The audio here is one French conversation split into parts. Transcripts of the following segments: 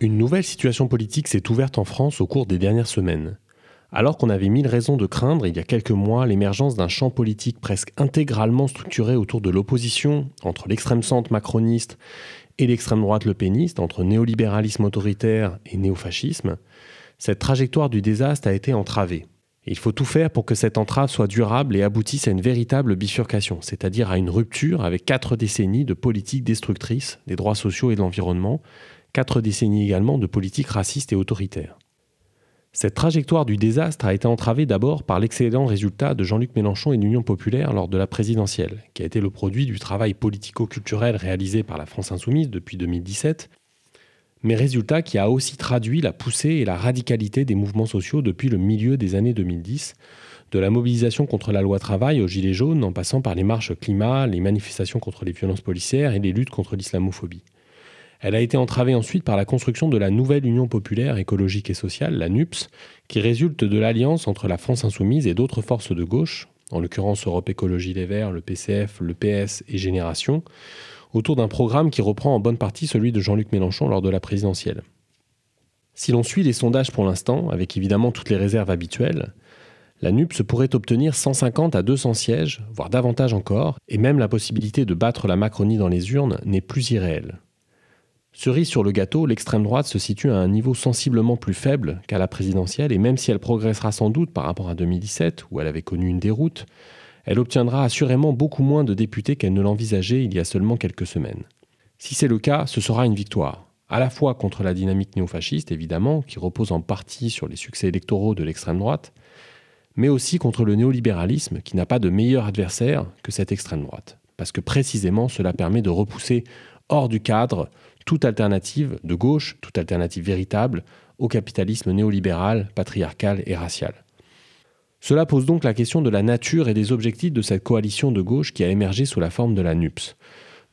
Une nouvelle situation politique s'est ouverte en France au cours des dernières semaines. Alors qu'on avait mille raisons de craindre il y a quelques mois l'émergence d'un champ politique presque intégralement structuré autour de l'opposition entre l'extrême centre macroniste et l'extrême droite lepéniste, entre néolibéralisme autoritaire et néofascisme, cette trajectoire du désastre a été entravée il faut tout faire pour que cette entrave soit durable et aboutisse à une véritable bifurcation, c'est-à-dire à une rupture avec quatre décennies de politiques destructrices des droits sociaux et de l'environnement, quatre décennies également de politiques racistes et autoritaires. Cette trajectoire du désastre a été entravée d'abord par l'excellent résultat de Jean-Luc Mélenchon et l'Union populaire lors de la présidentielle, qui a été le produit du travail politico-culturel réalisé par la France insoumise depuis 2017 mais résultat qui a aussi traduit la poussée et la radicalité des mouvements sociaux depuis le milieu des années 2010, de la mobilisation contre la loi travail aux Gilets jaunes en passant par les marches climat, les manifestations contre les violences policières et les luttes contre l'islamophobie. Elle a été entravée ensuite par la construction de la nouvelle Union populaire écologique et sociale, la NUPS, qui résulte de l'alliance entre la France insoumise et d'autres forces de gauche, en l'occurrence Europe Écologie Les Verts, le PCF, le PS et Génération, autour d'un programme qui reprend en bonne partie celui de Jean-Luc Mélenchon lors de la présidentielle. Si l'on suit les sondages pour l'instant, avec évidemment toutes les réserves habituelles, la NUPS pourrait obtenir 150 à 200 sièges, voire davantage encore, et même la possibilité de battre la Macronie dans les urnes n'est plus irréelle. Cerise sur le gâteau, l'extrême droite se situe à un niveau sensiblement plus faible qu'à la présidentielle, et même si elle progressera sans doute par rapport à 2017, où elle avait connu une déroute, elle obtiendra assurément beaucoup moins de députés qu'elle ne l'envisageait il y a seulement quelques semaines. Si c'est le cas, ce sera une victoire, à la fois contre la dynamique néofasciste, évidemment, qui repose en partie sur les succès électoraux de l'extrême droite, mais aussi contre le néolibéralisme, qui n'a pas de meilleur adversaire que cette extrême droite, parce que précisément cela permet de repousser hors du cadre toute alternative de gauche, toute alternative véritable au capitalisme néolibéral, patriarcal et racial. Cela pose donc la question de la nature et des objectifs de cette coalition de gauche qui a émergé sous la forme de la NUPS.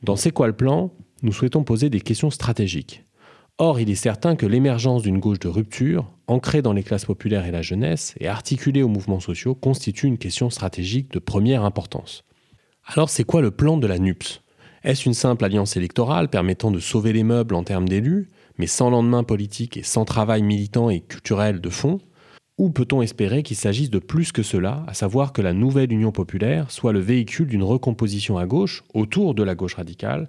Dans C'est quoi le plan? Nous souhaitons poser des questions stratégiques. Or, il est certain que l'émergence d'une gauche de rupture, ancrée dans les classes populaires et la jeunesse, et articulée aux mouvements sociaux, constitue une question stratégique de première importance. Alors, c'est quoi le plan de la NUPS Est-ce une simple alliance électorale permettant de sauver les meubles en termes d'élus, mais sans lendemain politique et sans travail militant et culturel de fond? Ou peut-on espérer qu'il s'agisse de plus que cela, à savoir que la nouvelle Union populaire soit le véhicule d'une recomposition à gauche, autour de la gauche radicale,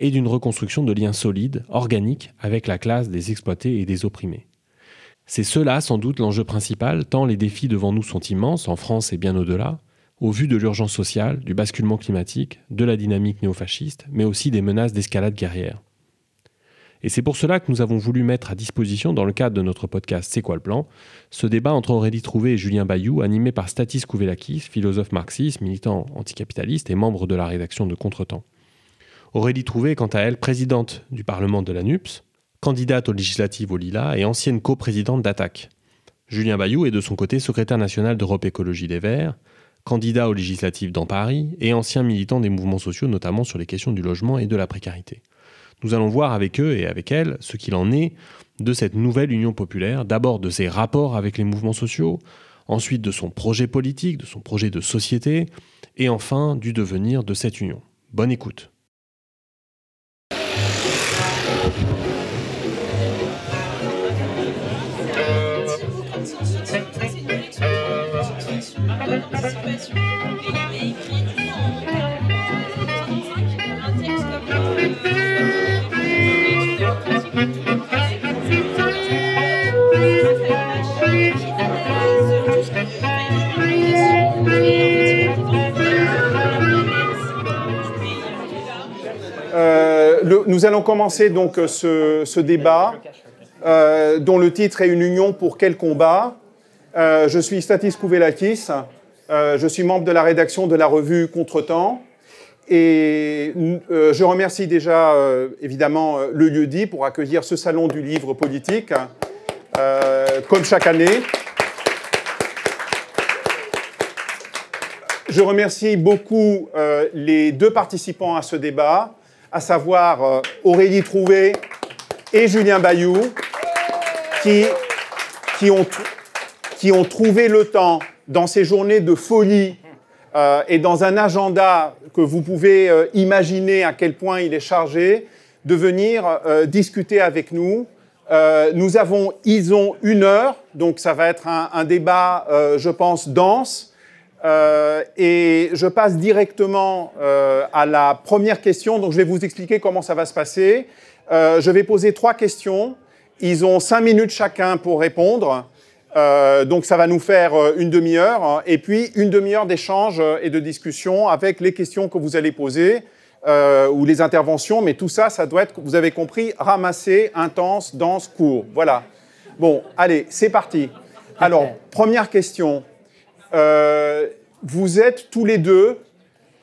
et d'une reconstruction de liens solides, organiques, avec la classe des exploités et des opprimés? C'est cela sans doute l'enjeu principal, tant les défis devant nous sont immenses, en France et bien au-delà, au vu de l'urgence sociale, du basculement climatique, de la dynamique néofasciste, mais aussi des menaces d'escalade guerrière. Et c'est pour cela que nous avons voulu mettre à disposition, dans le cadre de notre podcast C'est quoi le plan, ce débat entre Aurélie Trouvé et Julien Bayou, animé par Statis Kouvelakis, philosophe marxiste, militant anticapitaliste et membre de la rédaction de Contretemps. Aurélie Trouvé quant à elle présidente du Parlement de la NUPS, candidate aux législatives au Lila et ancienne coprésidente d'Attaque. Julien Bayou est de son côté secrétaire national d'Europe Écologie Les Verts, candidat aux législatives dans Paris et ancien militant des mouvements sociaux, notamment sur les questions du logement et de la précarité. Nous allons voir avec eux et avec elles ce qu'il en est de cette nouvelle Union populaire, d'abord de ses rapports avec les mouvements sociaux, ensuite de son projet politique, de son projet de société, et enfin du devenir de cette Union. Bonne écoute. Euh, nous allons commencer donc euh, ce, ce débat euh, dont le titre est Une union pour quel combat? Je suis Statis Kouvelakis je suis membre de la rédaction de la revue Contretemps. Et je remercie déjà évidemment le lieu-dit pour accueillir ce salon du livre politique, comme chaque année. Je remercie beaucoup euh, les deux participants à ce débat, à savoir euh, Aurélie Trouvé et Julien Bayou, qui ont trouvé le temps dans ces journées de folie euh, et dans un agenda que vous pouvez imaginer à quel point il est chargé, de venir discuter avec nous. nous avons, ils ont une heure, donc ça va être un, un débat, je pense, dense. Euh, et je passe directement euh, à la première question. Donc, je vais vous expliquer comment ça va se passer. Euh, je vais poser trois questions. Ils ont cinq minutes chacun pour répondre. Donc, ça va nous faire une demi-heure. Et puis, une demi-heure d'échange et de discussion avec les questions que vous allez poser ou les interventions. Mais tout ça, ça doit être, vous avez compris, ramassé, intense, dense, court. Voilà. Bon, allez, c'est parti. Alors, première question. Euh, vous êtes tous les deux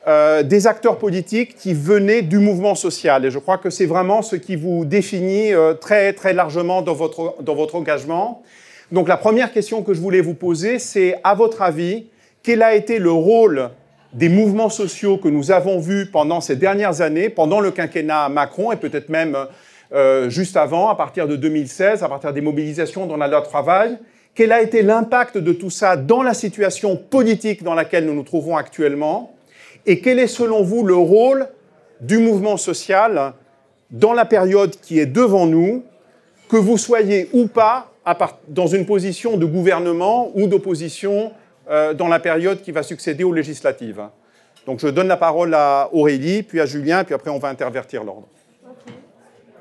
euh, des acteurs politiques qui venaient du mouvement social. Et je crois que c'est vraiment ce qui vous définit euh, très, très largement dans votre, dans votre engagement. Donc la première question que je voulais vous poser, c'est à votre avis, quel a été le rôle des mouvements sociaux que nous avons vus pendant ces dernières années, pendant le quinquennat Macron et peut-être même juste avant, à partir de 2016, à partir des mobilisations dans la loi travail, quel a été l'impact de tout ça dans la situation politique dans laquelle nous nous trouvons actuellement? Et quel est selon vous le rôle du mouvement social dans la période qui est devant nous, que vous soyez ou pas dans une position de gouvernement ou d'opposition euh, dans la période qui va succéder aux législatives Donc je donne la parole à Aurélie, puis à Julien, puis après on va intervertir l'ordre.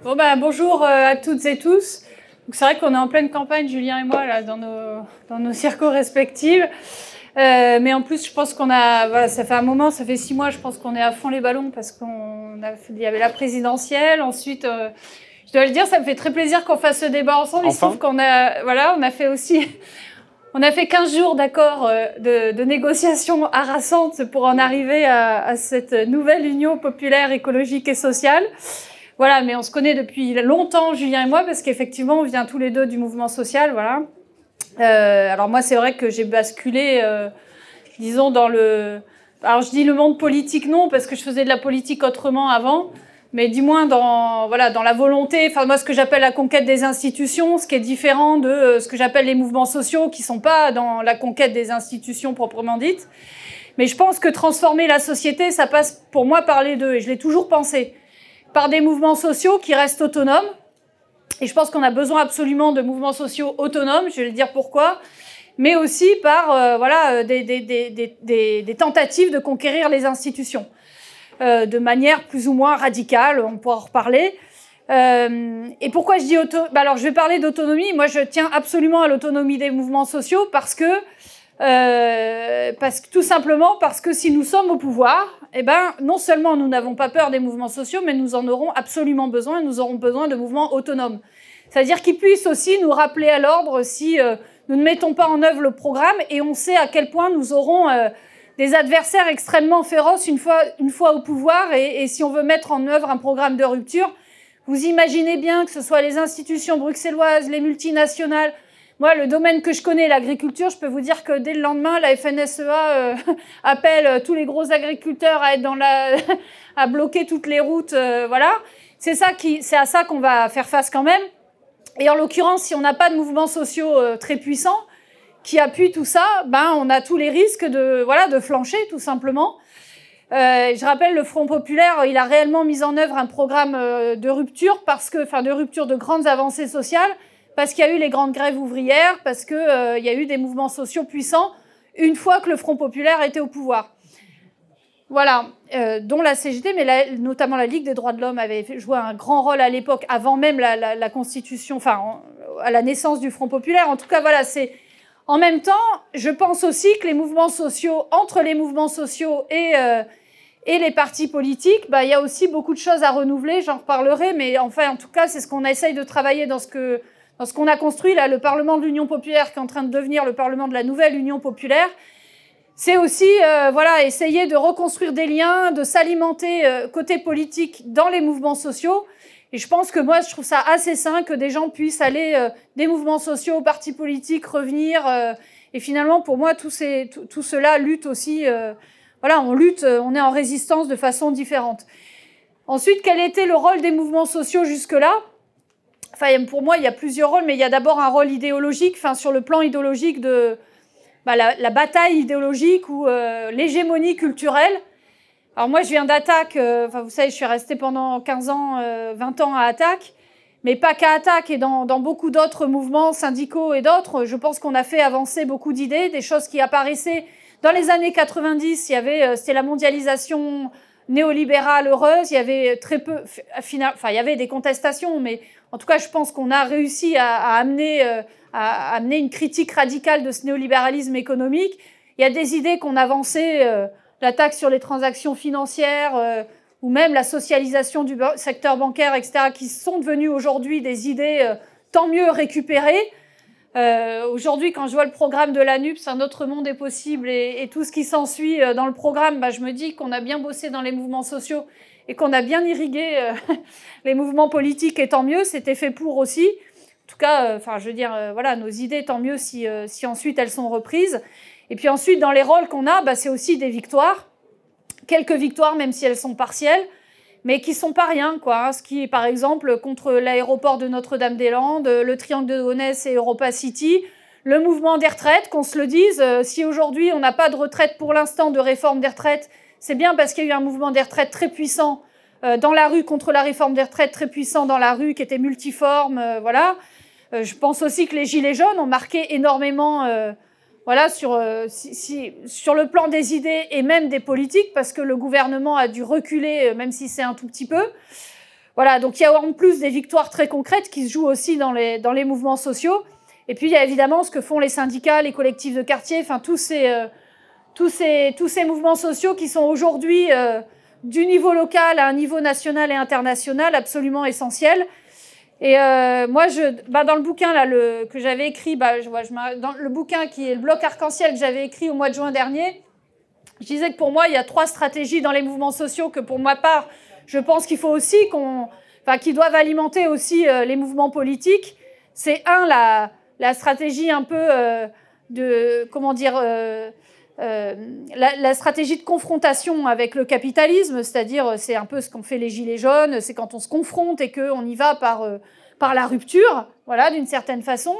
Ben, bonjour euh, à toutes et tous c'est vrai qu'on est en pleine campagne, Julien et moi, dans nos, dans circos respectifs. Euh, mais en plus, je pense qu'on a, ça fait un moment, ça fait six mois, je pense qu'on est à fond les ballons parce qu'on a, il y avait la présidentielle. Ensuite, je dois le dire, ça me fait très plaisir qu'on fasse ce débat ensemble. Il se trouve qu'on a, voilà, on a fait aussi, on a fait 15 jours d'accord euh, de, de, négociations harassantes pour en arriver à, à, cette nouvelle union populaire, écologique et sociale. Voilà, mais on se connaît depuis longtemps, Julien et moi, parce qu'effectivement, on vient tous les deux du mouvement social, voilà. Euh, alors moi, c'est vrai que j'ai basculé, euh, disons, dans le... Alors je dis le monde politique, non, parce que je faisais de la politique autrement avant, mais du moins dans, voilà, dans la volonté, enfin moi, ce que j'appelle la conquête des institutions, ce qui est différent de euh, ce que j'appelle les mouvements sociaux, qui sont pas dans la conquête des institutions proprement dites. Mais je pense que transformer la société, ça passe pour moi par les deux, et je l'ai toujours pensé par des mouvements sociaux qui restent autonomes. Et je pense qu'on a besoin absolument de mouvements sociaux autonomes, je vais le dire pourquoi, mais aussi par euh, voilà, euh, des, des, des, des, tentatives de conquérir les institutions euh, de manière plus ou moins radicale, on pourra en reparler. Euh, et pourquoi je dis auto... Bah alors je vais parler d'autonomie, moi je tiens absolument à l'autonomie des mouvements sociaux parce que euh, parce que tout simplement parce que si nous sommes au pouvoir, eh ben, non seulement nous n'avons pas peur des mouvements sociaux, mais nous en aurons absolument besoin. Nous aurons besoin de mouvements autonomes. C'est-à-dire qu'ils puissent aussi nous rappeler à l'ordre si euh, nous ne mettons pas en œuvre le programme et on sait à quel point nous aurons euh, des adversaires extrêmement féroces une fois, une fois au pouvoir et, et si on veut mettre en œuvre un programme de rupture. Vous imaginez bien que ce soit les institutions bruxelloises, les multinationales, moi, le domaine que je connais, l'agriculture, je peux vous dire que dès le lendemain, la FNSEA euh, appelle euh, tous les gros agriculteurs à être dans la, à bloquer toutes les routes, euh, voilà. C'est ça qui, c'est à ça qu'on va faire face quand même. Et en l'occurrence, si on n'a pas de mouvements sociaux très puissants qui appuient tout ça, ben on a tous les risques de, voilà, de flancher tout simplement. Euh, je rappelle, le Front populaire, il a réellement mis en œuvre un programme de rupture parce que, enfin, de rupture de grandes avancées sociales parce qu'il y a eu les grandes grèves ouvrières, parce qu'il euh, y a eu des mouvements sociaux puissants une fois que le Front populaire était au pouvoir. Voilà, euh, dont la CGT, mais notamment la Ligue des droits de l'homme avait joué un grand rôle à l'époque, avant même la, Constitution, enfin, à la naissance du Front populaire. En tout cas, voilà, c'est. En même temps, je pense aussi que les mouvements sociaux, entre les mouvements sociaux et, euh, et les partis politiques, bah, il y a aussi beaucoup de choses à renouveler, j'en reparlerai, mais enfin, en tout cas, c'est ce qu'on essaye de travailler dans ce que dans ce qu'on a construit, là, le Parlement de l'Union populaire, qui est en train de devenir le Parlement de la nouvelle Union populaire. C'est aussi euh, voilà, essayer de reconstruire des liens, de s'alimenter euh, côté politique dans les mouvements sociaux. Et je pense que moi, je trouve ça assez sain que des gens puissent aller euh, des mouvements sociaux aux partis politiques, revenir. et finalement, pour moi, tout, ces, tout, tout cela lutte aussi voilà, on lutte, euh, on est en résistance de façon différente. Ensuite, quel était le rôle des mouvements sociaux jusque-là? Enfin, pour moi, il y a plusieurs rôles, mais il y a d'abord un rôle idéologique, enfin, sur le plan idéologique de bah, la, bataille idéologique ou euh, l'hégémonie culturelle. Alors moi, je viens d'Attaque, euh, enfin, vous savez, je suis restée pendant 15 ans, 20 ans à Attaque, mais pas qu'à Attaque et dans, beaucoup d'autres mouvements syndicaux et d'autres. Je pense qu'on a fait avancer beaucoup d'idées, des choses qui apparaissaient dans les années 90, il y avait, euh, c'était la mondialisation néolibérale heureuse. Il y avait très peu, enfin, il y avait des contestations, mais en tout cas, je pense qu'on a réussi à, amener, euh, à amener une critique radicale de ce néolibéralisme économique. Il y a des idées qu'on avançait, euh, la taxe sur les transactions financières, ou même la socialisation du secteur bancaire, etc., qui sont devenues aujourd'hui des idées tant mieux récupérées. Euh, Aujourd'hui, quand je vois le programme de l'ANUPS, un autre monde est possible et, tout ce qui s'ensuit euh, dans le programme, bah, je me dis qu'on a bien bossé dans les mouvements sociaux et qu'on a bien irrigué euh, les mouvements politiques et tant mieux, c'était fait pour aussi. En tout cas, euh, enfin, je veux dire, voilà, nos idées, tant mieux si, si ensuite elles sont reprises. Et puis ensuite, dans les rôles qu'on a, bah, c'est aussi des victoires. Quelques victoires, même si elles sont partielles mais qui sont pas rien, quoi. Hein. Ce qui est, par exemple, contre l'aéroport de Notre-Dame-des-Landes, le triangle de Gonesse et Europa City, le mouvement des retraites, qu'on se le dise. Euh, si aujourd'hui on n'a pas de retraite pour l'instant, de réforme des retraites, c'est bien parce qu'il y a eu un mouvement des retraites très puissant euh, dans la rue contre la réforme des retraites, très puissant dans la rue, qui était multiforme, euh, voilà. Je pense aussi que les gilets jaunes ont marqué énormément voilà, sur, euh, sur le plan des idées et même des politiques, parce que le gouvernement a dû reculer, euh, même si c'est un tout petit peu. Voilà, donc il y a en plus des victoires très concrètes qui se jouent aussi dans les, dans les mouvements sociaux. Et puis il y a évidemment ce que font les syndicats, les collectifs de quartier, enfin tous ces, euh, tous ces, tous ces mouvements sociaux qui sont aujourd'hui du niveau local à un niveau national et international absolument essentiels. Et euh, moi, je, bah, dans le bouquin là, que j'avais écrit, bah, je, vois, je, dans le bouquin qui est le bloc arc-en-ciel que j'avais écrit au mois de juin dernier, je disais que pour moi, il y a trois stratégies dans les mouvements sociaux que pour ma part, je pense qu'il faut aussi qu'on, enfin, qui doivent alimenter aussi euh, les mouvements politiques. C'est un, la, la stratégie un peu euh, de, comment dire, la, la, stratégie de confrontation avec le capitalisme, c'est-à-dire euh, c'est un peu ce qu'ont fait les gilets jaunes, c'est quand on se confronte et qu'on y va par, euh, par la rupture, voilà, d'une certaine façon.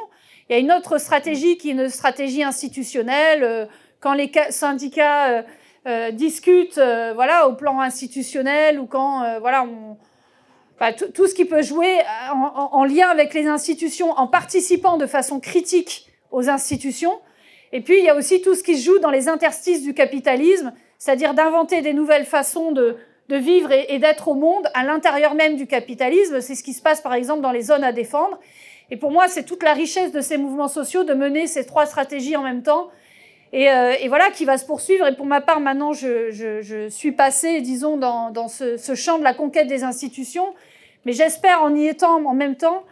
Il y a une autre stratégie qui est une stratégie institutionnelle, quand les syndicats euh, discutent, voilà, au plan institutionnel ou quand, voilà, on, enfin, tout ce qui peut jouer en lien avec les institutions, en participant de façon critique aux institutions, et puis, il y a aussi tout ce qui se joue dans les interstices du capitalisme, c'est-à-dire d'inventer des nouvelles façons de, vivre et, d'être au monde à l'intérieur même du capitalisme. C'est ce qui se passe, par exemple, dans les zones à défendre. Et pour moi, c'est toute la richesse de ces mouvements sociaux de mener ces trois stratégies en même temps. Et, euh, voilà, qui va se poursuivre. Et pour ma part, maintenant, je, suis passée, disons, dans, ce champ de la conquête des institutions. Mais j'espère, en y étant en même temps,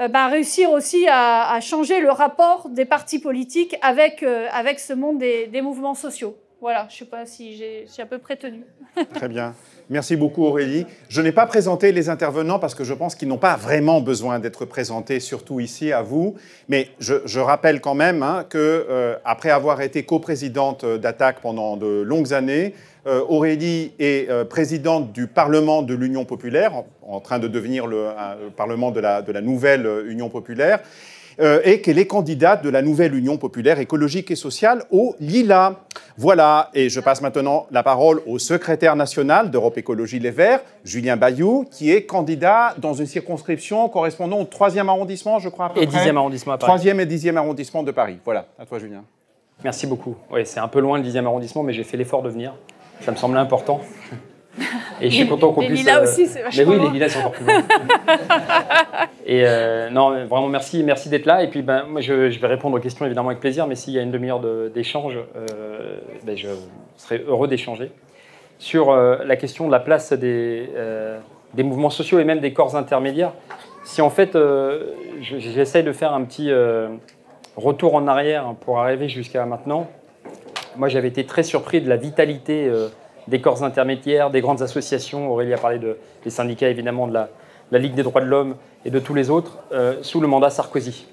euh, ben, réussir aussi à, changer le rapport des partis politiques avec, euh, avec ce monde des, mouvements sociaux. Voilà, je ne sais pas si j'ai à peu près tenu. Très bien. Merci beaucoup Aurélie. Je n'ai pas présenté les intervenants parce que je pense qu'ils n'ont pas vraiment besoin d'être présentés, surtout ici à vous. Mais je, rappelle quand même hein, que euh, après avoir été coprésidente d'Attaque pendant de longues années, Aurélie est euh, présidente du Parlement de l'Union populaire, en, train de devenir le, Parlement de la, de la nouvelle Union populaire. Euh, et qu'elle est candidate de la nouvelle Union populaire écologique et sociale au Lila. Voilà, et je passe maintenant la parole au secrétaire national d'Europe Écologie Les Verts, Julien Bayou, qui est candidat dans une circonscription correspondant au 3e arrondissement, je crois. À peu et près. 10e arrondissement à Paris. 3e et 10e arrondissement de Paris. Voilà, à toi Julien. Merci beaucoup. Oui, c'est un peu loin le 10e arrondissement, mais j'ai fait l'effort de venir. Ça me semblait important. Et je suis content qu'on puisse. Les lilas euh... aussi, c'est Mais oui, les lilas, c'est encore plus loin. et euh, non, vraiment, merci, merci d'être là. Et puis, ben, moi, je, je, vais répondre aux questions évidemment avec plaisir, mais s'il y a une demi-heure d'échange, euh, ben, je serai heureux d'échanger. sur la question de la place des, des mouvements sociaux et même des corps intermédiaires. Si en fait, j'essaye de faire un petit retour en arrière pour arriver jusqu'à maintenant, moi j'avais été très surpris de la vitalité des corps intermédiaires, des grandes associations. Aurélie a parlé de, des syndicats, évidemment, de la, Ligue des droits de l'homme et de tous les autres, euh, sous le mandat Sarkozy.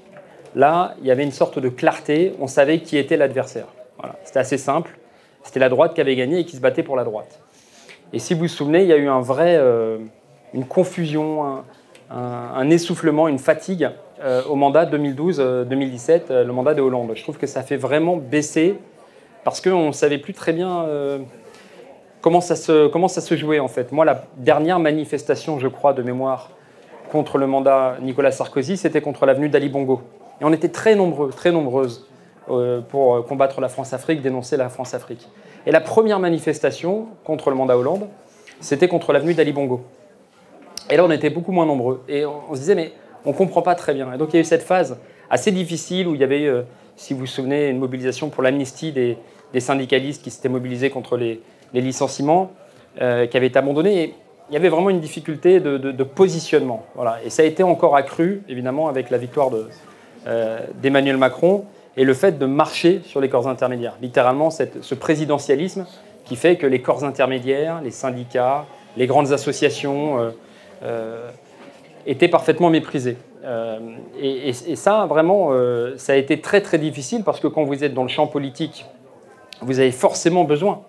Là, il y avait une sorte de clarté, on savait qui était l'adversaire. Voilà. C'était assez simple. C'était la droite qui avait gagné et qui se battait pour la droite. Et si vous vous souvenez, il y a eu un vrai, euh, une confusion, un, essoufflement, une fatigue euh, au mandat 2012-2017, le mandat de Hollande. Je trouve que ça fait vraiment baisser parce qu'on ne savait plus très bien comment ça, se, comment ça se jouait en fait Moi, la dernière manifestation, je crois, de mémoire contre le mandat Nicolas Sarkozy, c'était contre l'avenue d'Ali Bongo. Et on était très nombreux, très nombreuses euh, pour euh, combattre la France-Afrique, dénoncer la France-Afrique. Et la première manifestation contre le mandat Hollande, c'était contre l'avenue d'Ali Bongo. Et là, on était beaucoup moins nombreux. Et on, se disait, mais on ne comprend pas très bien. Et donc, il y a eu cette phase assez difficile où il y avait, euh, si vous vous souvenez, une mobilisation pour l'amnistie des, syndicalistes qui s'étaient mobilisés contre les, licenciements euh, qui avaient été abandonnés. Et il y avait vraiment une difficulté de, positionnement. Voilà. Et ça a été encore accru, évidemment, avec la victoire euh, d'Emmanuel Macron et le fait de marcher sur les corps intermédiaires. Littéralement, ce présidentialisme qui fait que les corps intermédiaires, les syndicats, les grandes associations euh, étaient parfaitement méprisés. Et, et, ça, vraiment, ça a été très très difficile parce que quand vous êtes dans le champ politique, vous avez forcément besoin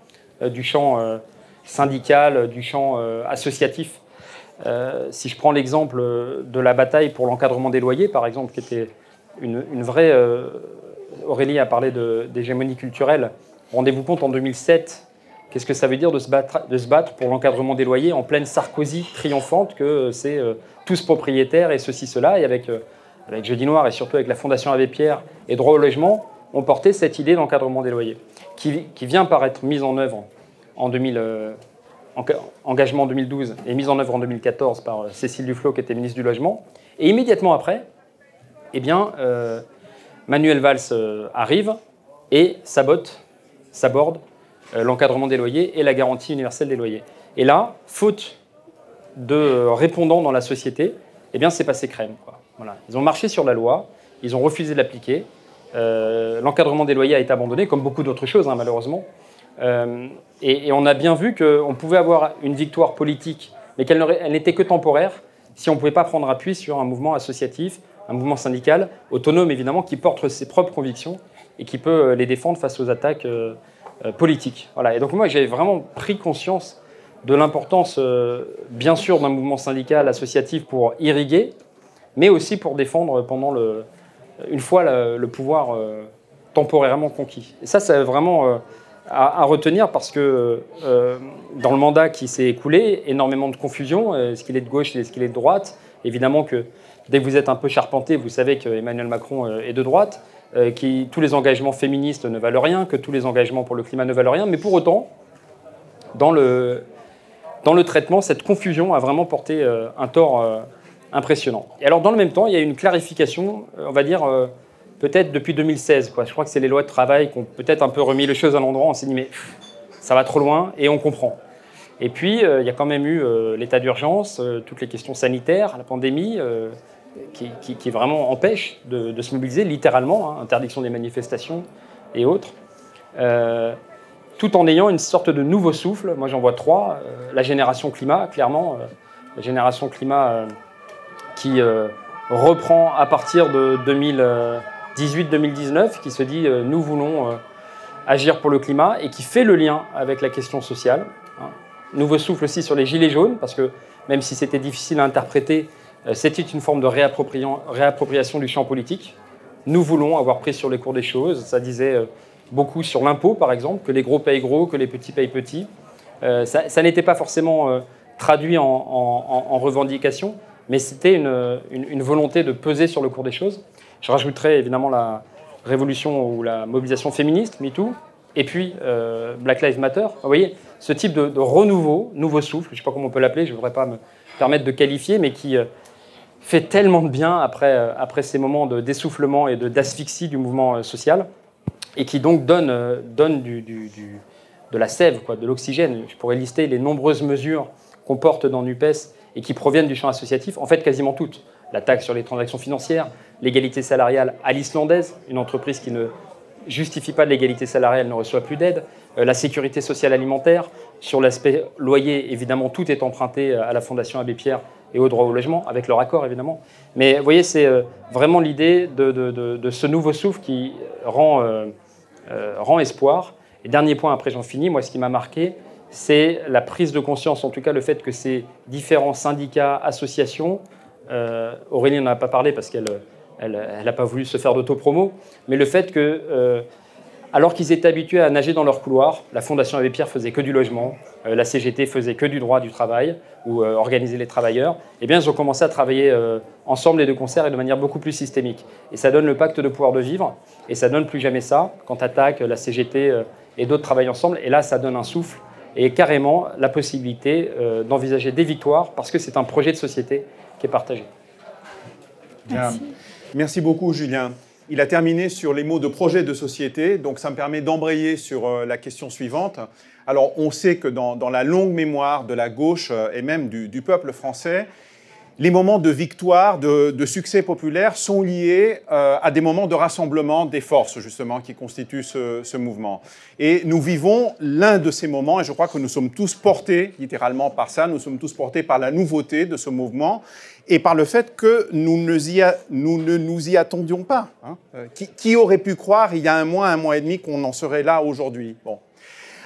euh, du champ euh, syndical, du champ euh, associatif. si je prends l'exemple de la bataille pour l'encadrement des loyers, par exemple, qui était une, vraie... Aurélie a parlé d'hégémonie culturelle. Rendez-vous compte, en 2007, Qu'est-ce que ça veut dire de se battre, de se battre pour l'encadrement des loyers en pleine Sarkozy triomphante, que c'est tous propriétaires et ceci, cela, et avec, avec Jeudi Noir et surtout avec la Fondation Abbé Pierre et Droit au logement, on portait cette idée d'encadrement des loyers qui, vient par être mise en œuvre en 2000, euh, engagement en 2012 et mise en œuvre en 2014 par euh, Cécile Duflot, qui était ministre du Logement. Et immédiatement après, eh bien, euh, Manuel Valls arrive et sabote, s'aborde l'encadrement des loyers et la garantie universelle des loyers. Et là, faute de répondants dans la société, eh bien, c'est passé crème. Voilà. Ils ont marché sur la loi, ils ont refusé de l'appliquer, euh, l'encadrement des loyers a été abandonné, comme beaucoup d'autres choses, hein, malheureusement. Euh, et, on a bien vu qu'on pouvait avoir une victoire politique, mais qu'elle n'était que temporaire si on ne pouvait pas prendre appui sur un mouvement associatif, un mouvement syndical, autonome évidemment, qui porte ses propres convictions et qui peut euh, les défendre face aux attaques politiques. Voilà. Et donc moi, j'ai vraiment pris conscience de l'importance, bien sûr, d'un mouvement syndical associatif pour irriguer, mais aussi pour défendre pendant le, une fois le, pouvoir euh, temporairement conquis. Et ça, c'est vraiment euh, à, retenir parce que euh, dans le mandat qui s'est écoulé, énormément de confusion. Est-ce qu'il est de gauche, est-ce qu'il est de droite? Évidemment que dès que vous êtes un peu charpenté, vous savez qu'Emmanuel Macron est de droite, que tous les engagements féministes ne valent rien, que tous les engagements pour le climat ne valent rien. Mais pour autant, dans le, dans le traitement, cette confusion a vraiment porté un tort impressionnant. Et alors, dans le même temps, il y a une clarification, euh, on va dire, euh, peut-être depuis 2016. Quoi. Je crois que c'est les lois de travail qui ont peut-être un peu remis les choses à l'endroit. On s'est dit, mais ça va trop loin, et on comprend. Et puis, euh, il y a quand même eu l'état d'urgence, toutes les questions sanitaires, la pandémie, qui, vraiment empêche de, se mobiliser, littéralement, hein, interdiction des manifestations et autres. tout en ayant une sorte de nouveau souffle. Moi, j'en vois trois. la génération climat, clairement. la génération climat qui euh, reprend à partir de 2018-2019, qui se dit euh, nous voulons euh, agir pour le climat et qui fait le lien avec la question sociale. Hein. Nouveau souffle aussi sur les gilets jaunes, parce que même si c'était difficile à interpréter, c'était une forme de réappropriation du champ politique. Nous voulons avoir pris sur les cours des choses. Ça disait beaucoup sur l'impôt, par exemple, que les gros payent gros, que les petits payent petits. ça, n'était pas forcément traduit en, en revendication, mais c'était une, volonté de peser sur le cours des choses. Je rajouterais évidemment la révolution ou la mobilisation féministe, MeToo, et puis euh, Black Lives Matter. Vous voyez, ce type de, renouveau, nouveau souffle, je ne sais pas comment on peut l'appeler, je ne voudrais pas me permettre de qualifier, mais qui euh, fait tellement de bien après, euh, après ces moments de d'essoufflement et d'asphyxie du mouvement social, et qui donc donne, donne du, de la sève, quoi, de l'oxygène. Je pourrais lister les nombreuses mesures qu'on porte dans NUPES et qui proviennent du champ associatif, en fait quasiment toutes. La taxe sur les transactions financières, l'égalité salariale à l'islandaise, une entreprise qui ne justifie pas de l'égalité salariale ne reçoit plus d'aide, euh, la sécurité sociale alimentaire, sur l'aspect loyer, évidemment, tout est emprunté à la Fondation Abbé Pierre et au droit au logement, avec leur accord évidemment. Mais vous voyez, c'est euh, vraiment l'idée de, ce nouveau souffle qui rend, euh, rend espoir. Et dernier point, après j'en finis, moi ce qui m'a marqué, c'est la prise de conscience, en tout cas le fait que ces différents syndicats, associations, euh, Aurélie n'en a pas parlé parce qu'elle n'a pas voulu se faire d'autopromo, mais le fait que, euh, alors qu'ils étaient habitués à nager dans leur couloir, la Fondation Abbé Pierre faisait que du logement, euh, la CGT faisait que du droit du travail ou organiser les travailleurs, eh bien ils ont commencé à travailler ensemble et de concert et de manière beaucoup plus systémique. Et ça donne le pacte de pouvoir de vivre, et ça donne plus jamais ça quand attaque la CGT et d'autres travaillent ensemble, et là ça donne un souffle et carrément la possibilité euh, d'envisager des victoires parce que c'est un projet de société qui est partagé. Merci. Merci beaucoup, Julien. Il a terminé sur les mots de projet de société, donc ça me permet d'embrayer sur euh, la question suivante. Alors, on sait que dans, la longue mémoire de la gauche euh, et même du peuple français, les moments de victoire, de, succès populaire sont liés euh, à des moments de rassemblement des forces, justement, qui constituent ce, mouvement. Et nous vivons l'un de ces moments, et je crois que nous sommes tous portés, littéralement, par ça, nous sommes tous portés par la nouveauté de ce mouvement et par le fait que nous ne, nous, y attendions pas. Hein. Euh, qui, aurait pu croire, il y a un mois, un mois et demi, qu'on en serait là aujourd'hui? Bon.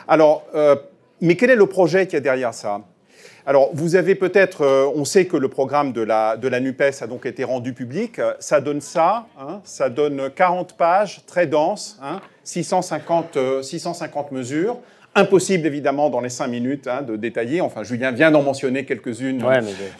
Alors, euh, mais quel est le projet qui est derrière ça? Alors, vous avez peut-être, euh, on sait que le programme de la, de la NUPES a donc été rendu public. Ça donne ça, hein, ça donne 40 pages, très denses, 650, hein, 650 euh, mesures. Impossible, évidemment, dans les 5 minutes hein, de détailler. Enfin, Julien vient d'en mentionner quelques-unes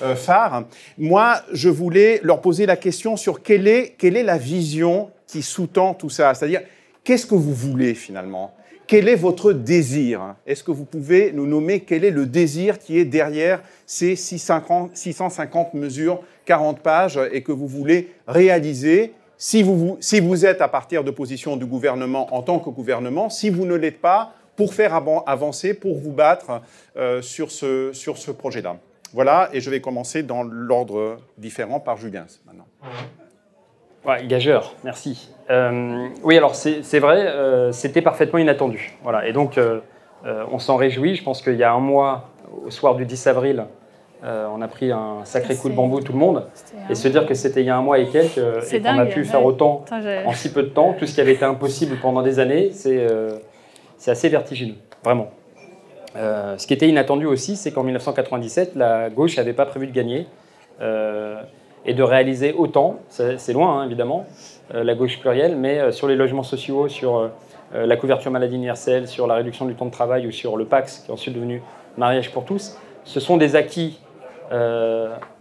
euh, phares. Moi, je voulais leur poser la question sur quelle est, quelle est la vision qui sous-tend tout ça. C'est-à-dire, qu'est-ce que vous voulez finalement? Quel est votre désir? Est-ce que vous pouvez nous nommer quel est le désir qui est derrière ces 650 mesures, 40 pages, et que vous voulez réaliser? Si vous, êtes à partir de position du gouvernement en tant que gouvernement, si vous ne l'êtes pas, pour faire avancer, pour vous battre euh, sur ce, sur ce projet-là. Voilà, et je vais commencer dans l'ordre différent par Julien maintenant. Ouais, gageur, merci. Euh, oui, alors c'est vrai, euh, c'était parfaitement inattendu. Voilà, et donc euh, on s'en réjouit. Je pense qu'il y a un mois, au soir du 10 avril, on a pris un sacré coup de bambou tout le monde. Et se dire que c'était il y a un mois et quelques, et qu'on a pu faire autant en si peu de temps, tout ce qui avait été impossible pendant des années, c'est assez vertigineux, vraiment. ce qui était inattendu aussi, c'est qu'en 1997, la gauche n'avait pas prévu de gagner et de réaliser autant, c'est loin hein, évidemment, euh, la gauche plurielle, mais euh, sur les logements sociaux, sur euh, la couverture maladie universelle, sur la réduction du temps de travail ou sur le PAX, qui est ensuite devenu mariage pour tous, ce sont des acquis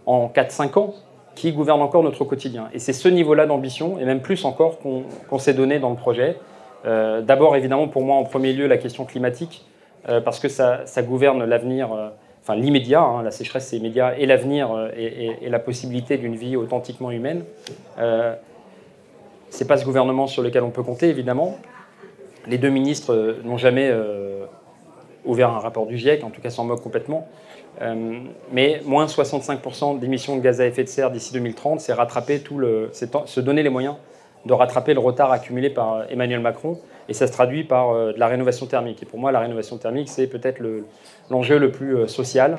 en 4-5 ans qui gouvernent encore notre quotidien. Et c'est ce niveau-là d'ambition, et même plus encore, qu'on s'est donné dans le projet. D'abord, évidemment, pour moi, en premier lieu, la question climatique, parce que ça, gouverne l'avenir, enfin l'immédiat, hein, la sécheresse c'est immédiat, et l'avenir et, et, la possibilité d'une vie authentiquement humaine. Ce n'est pas ce gouvernement sur lequel on peut compter, évidemment. Les deux ministres euh, n'ont jamais euh, ouvert un rapport du GIEC, en tout cas s'en moquent complètement. Euh, mais moins 65% d'émissions de gaz à effet de serre d'ici 2030, c'est rattraper tout le, se donner les moyens de rattraper le retard accumulé par Emmanuel Macron. Et ça se traduit par de la rénovation thermique. Et pour moi, la rénovation thermique, c'est peut-être l'enjeu le, plus social.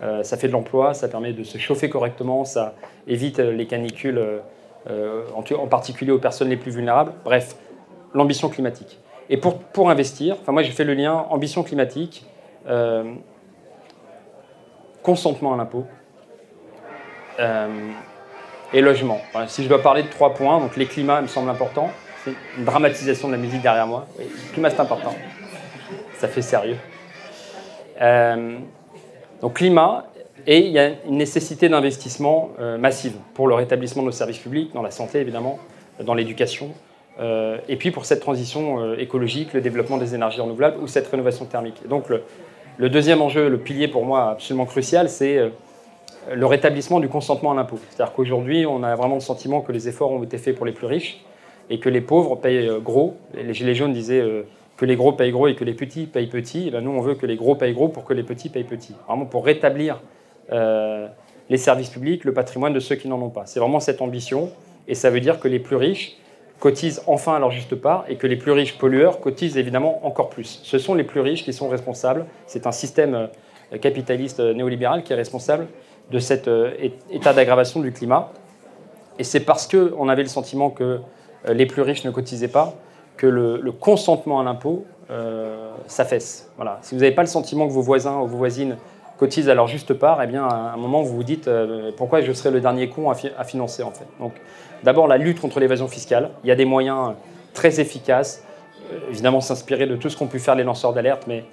ça fait de l'emploi, ça permet de se chauffer correctement, ça évite les canicules euh, en, particulier aux personnes les plus vulnérables. Bref, l'ambition climatique. Et pour, pour investir, enfin moi j'ai fait le lien ambition climatique, euh, consentement à l'impôt euh, et logement. si je dois parler de trois points, donc les climats me semblent importants. C'est une dramatisation de la musique derrière moi. le climat c'est important. Ça fait sérieux. Donc climat, et il y a une nécessité d'investissement euh, massive pour le rétablissement de nos services publics, dans la santé évidemment, dans l'éducation, euh, et puis pour cette transition euh, écologique, le développement des énergies renouvelables ou cette rénovation thermique. donc le, deuxième enjeu, le pilier pour moi absolument crucial, c'est le rétablissement du consentement à l'impôt. C'est-à-dire qu'aujourd'hui, on a vraiment le sentiment que les efforts ont été faits pour les plus riches et que les pauvres payent gros. Les Gilets jaunes disaient que les gros payent gros et que les petits payent petits. Et ben, nous, on veut que les gros payent gros pour que les petits payent petits. Vraiment pour rétablir euh, les services publics, le patrimoine de ceux qui n'en ont pas. C'est vraiment cette ambition. Et ça veut dire que les plus riches cotisent enfin à leur juste part et que les plus riches pollueurs cotisent évidemment encore plus. Ce sont les plus riches qui sont responsables. C'est un système euh, capitaliste euh, néolibéral qui est responsable de cet état d'aggravation du climat. Et c'est parce qu'on avait le sentiment que les plus riches ne cotisaient pas que le, consentement à l'impôt euh, s'affaisse. Voilà. Si vous n'avez pas le sentiment que vos voisins ou vos voisines cotisent à leur juste part, eh bien, à un moment, vous vous dites euh, pourquoi je serais le dernier con à, financer en fait. Donc, d'abord la lutte contre l'évasion fiscale. Il y a des moyens très efficaces. Euh, évidemment, s'inspirer de tout ce qu'ont pu faire les lanceurs d'alerte, mais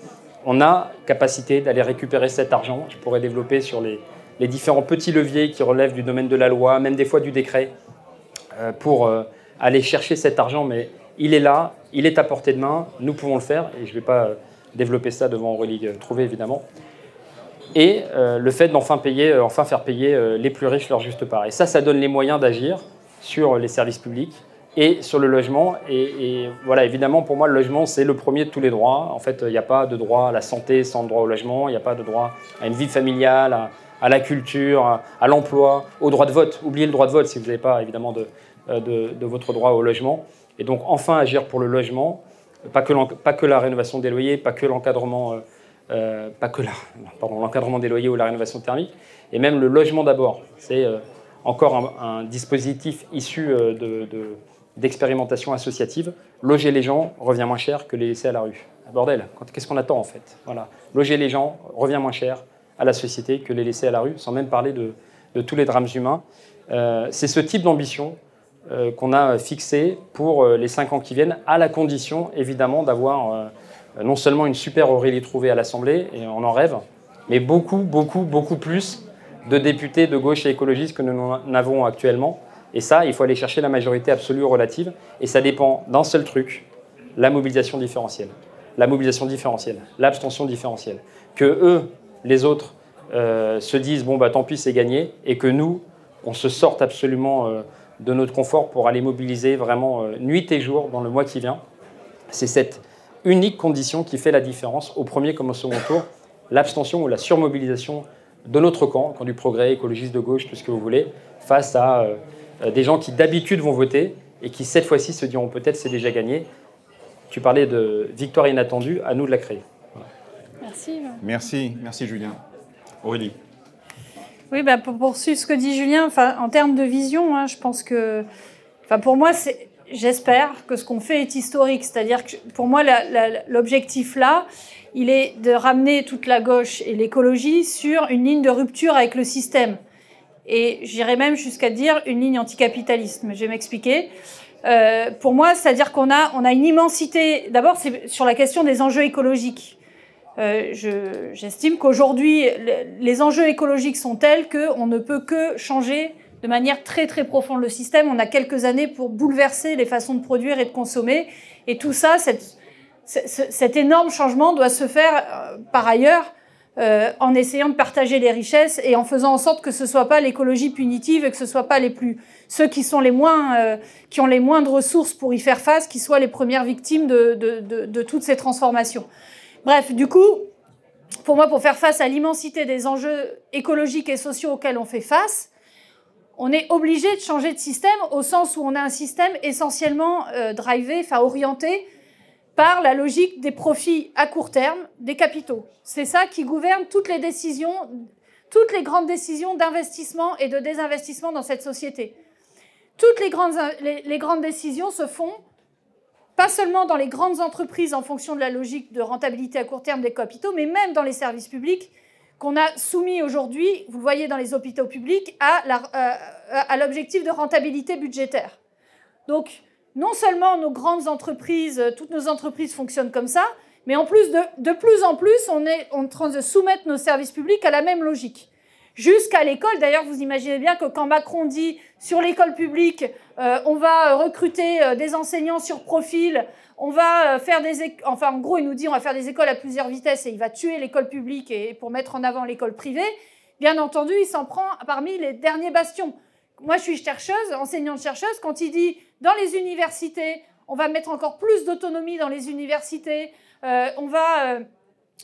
on a capacité d'aller récupérer cet argent. Je pourrais développer sur les, les, différents petits leviers qui relèvent du domaine de la loi, même des fois du décret, pour aller chercher cet argent, mais il est là, il est à portée de main, nous pouvons le faire, et je ne vais pas euh, développer ça devant Aurélie euh, Trouvé, évidemment. Et euh, le fait d'enfin payer, enfin faire payer les plus riches leur juste part. Et ça, ça donne les moyens d'agir sur les services publics et sur le logement. Et, voilà, évidemment, pour moi, le logement, c'est le premier de tous les droits. En fait, il n'y a pas de droit à la santé sans droit au logement, il n'y a pas de droit à une vie familiale, à, la culture, à, l'emploi, au droit de vote. Oubliez le droit de vote si vous n'avez pas, évidemment, de, de, votre droit au logement. Et donc enfin agir pour le logement, pas que, la rénovation des loyers, pas que l'encadrement, euh, euh, l'encadrement des loyers ou la rénovation thermique, et même le logement d'abord. C'est euh, encore un, dispositif issu d'expérimentation associative. Loger les gens revient moins cher que les laisser à la rue. Bordel, qu'est-ce qu'on attend en fait? Loger les gens revient moins cher à la société que les laisser à la rue, sans même parler de tous les drames humains. c'est ce type d'ambition euh, qu'on a fixé pour euh, les cinq ans qui viennent, à la condition évidemment d'avoir euh, non seulement une super Aurélie trouvée à l'Assemblée, et on en rêve, mais beaucoup, beaucoup, beaucoup plus de députés de gauche et écologistes que nous en avons actuellement. Et ça, il faut aller chercher la majorité absolue ou relative, et ça dépend d'un seul truc, la mobilisation différentielle. La mobilisation différentielle, l'abstention différentielle. Que eux, les autres, se disent, bon, bah tant pis, c'est gagné, et que nous, on se sorte absolument de notre confort pour aller mobiliser vraiment euh, nuit et jour dans le mois qui vient. C'est cette unique condition qui fait la différence au premier comme au second tour, l'abstention ou la surmobilisation de notre camp, camp du progrès, écologiste de gauche, tout ce que vous voulez, face à euh, des gens qui d'habitude vont voter et qui cette fois-ci se diront peut-être c'est déjà gagné. Tu parlais de victoire inattendue, à nous de la créer. Merci. Merci, merci Julien. Aurélie. Oui, bah, pour poursuivre ce que dit Julien, en termes de vision, hein, je pense que, pour moi, j'espère que ce qu'on fait est historique. C'est-à-dire que pour moi, l'objectif là, il est de ramener toute la gauche et l'écologie sur une ligne de rupture avec le système. Et j'irais même jusqu'à dire une ligne anticapitaliste. Mais je vais m'expliquer. Euh, pour moi, c'est-à-dire qu'on a, a une immensité. D'abord, c'est sur la question des enjeux écologiques. Euh, j'estime qu'aujourd'hui, les enjeux écologiques sont tels qu'on ne peut que changer de manière très très profonde le système. On a quelques années pour bouleverser les façons de produire et de consommer. Et tout ça, cet énorme changement doit se faire euh, par ailleurs euh, en essayant de partager les richesses et en faisant en sorte que ce soit pas l'écologie punitive et que ce soit pas les plus ceux qui sont les moins qui ont les moindres ressources pour y faire face qui soient les premières victimes de, de, de, de toutes ces transformations. Bref, du coup, pour moi, pour faire face à l'immensité des enjeux écologiques et sociaux auxquels on fait face, on est obligé de changer de système au sens où on a un système essentiellement euh, drivé, enfin orienté par la logique des profits à court terme des capitaux. C'est ça qui gouverne toutes les décisions, toutes les grandes décisions d'investissement et de désinvestissement dans cette société. Toutes les grandes, les grandes décisions se font pas seulement dans les grandes entreprises en fonction de la logique de rentabilité à court terme des capitaux, mais même dans les services publics qu'on a soumis aujourd'hui, vous le voyez dans les hôpitaux publics, à euh, l'objectif de rentabilité budgétaire. Donc, non seulement nos grandes entreprises, toutes nos entreprises fonctionnent comme ça, mais en plus, de, de plus en plus, on est en train de soumettre nos services publics à la même logique jusqu'à l'école. D'ailleurs, vous imaginez bien que quand Macron dit sur l'école publique, euh, on va recruter euh, des enseignants sur profil, on va euh, faire des, enfin en gros, il nous dit on va faire des écoles à plusieurs vitesses et il va tuer l'école publique et pour mettre en avant l'école privée. Bien entendu, il s'en prend parmi les derniers bastions. Moi, je suis chercheuse, enseignante chercheuse. Quand il dit dans les universités, on va mettre encore plus d'autonomie dans les universités, on va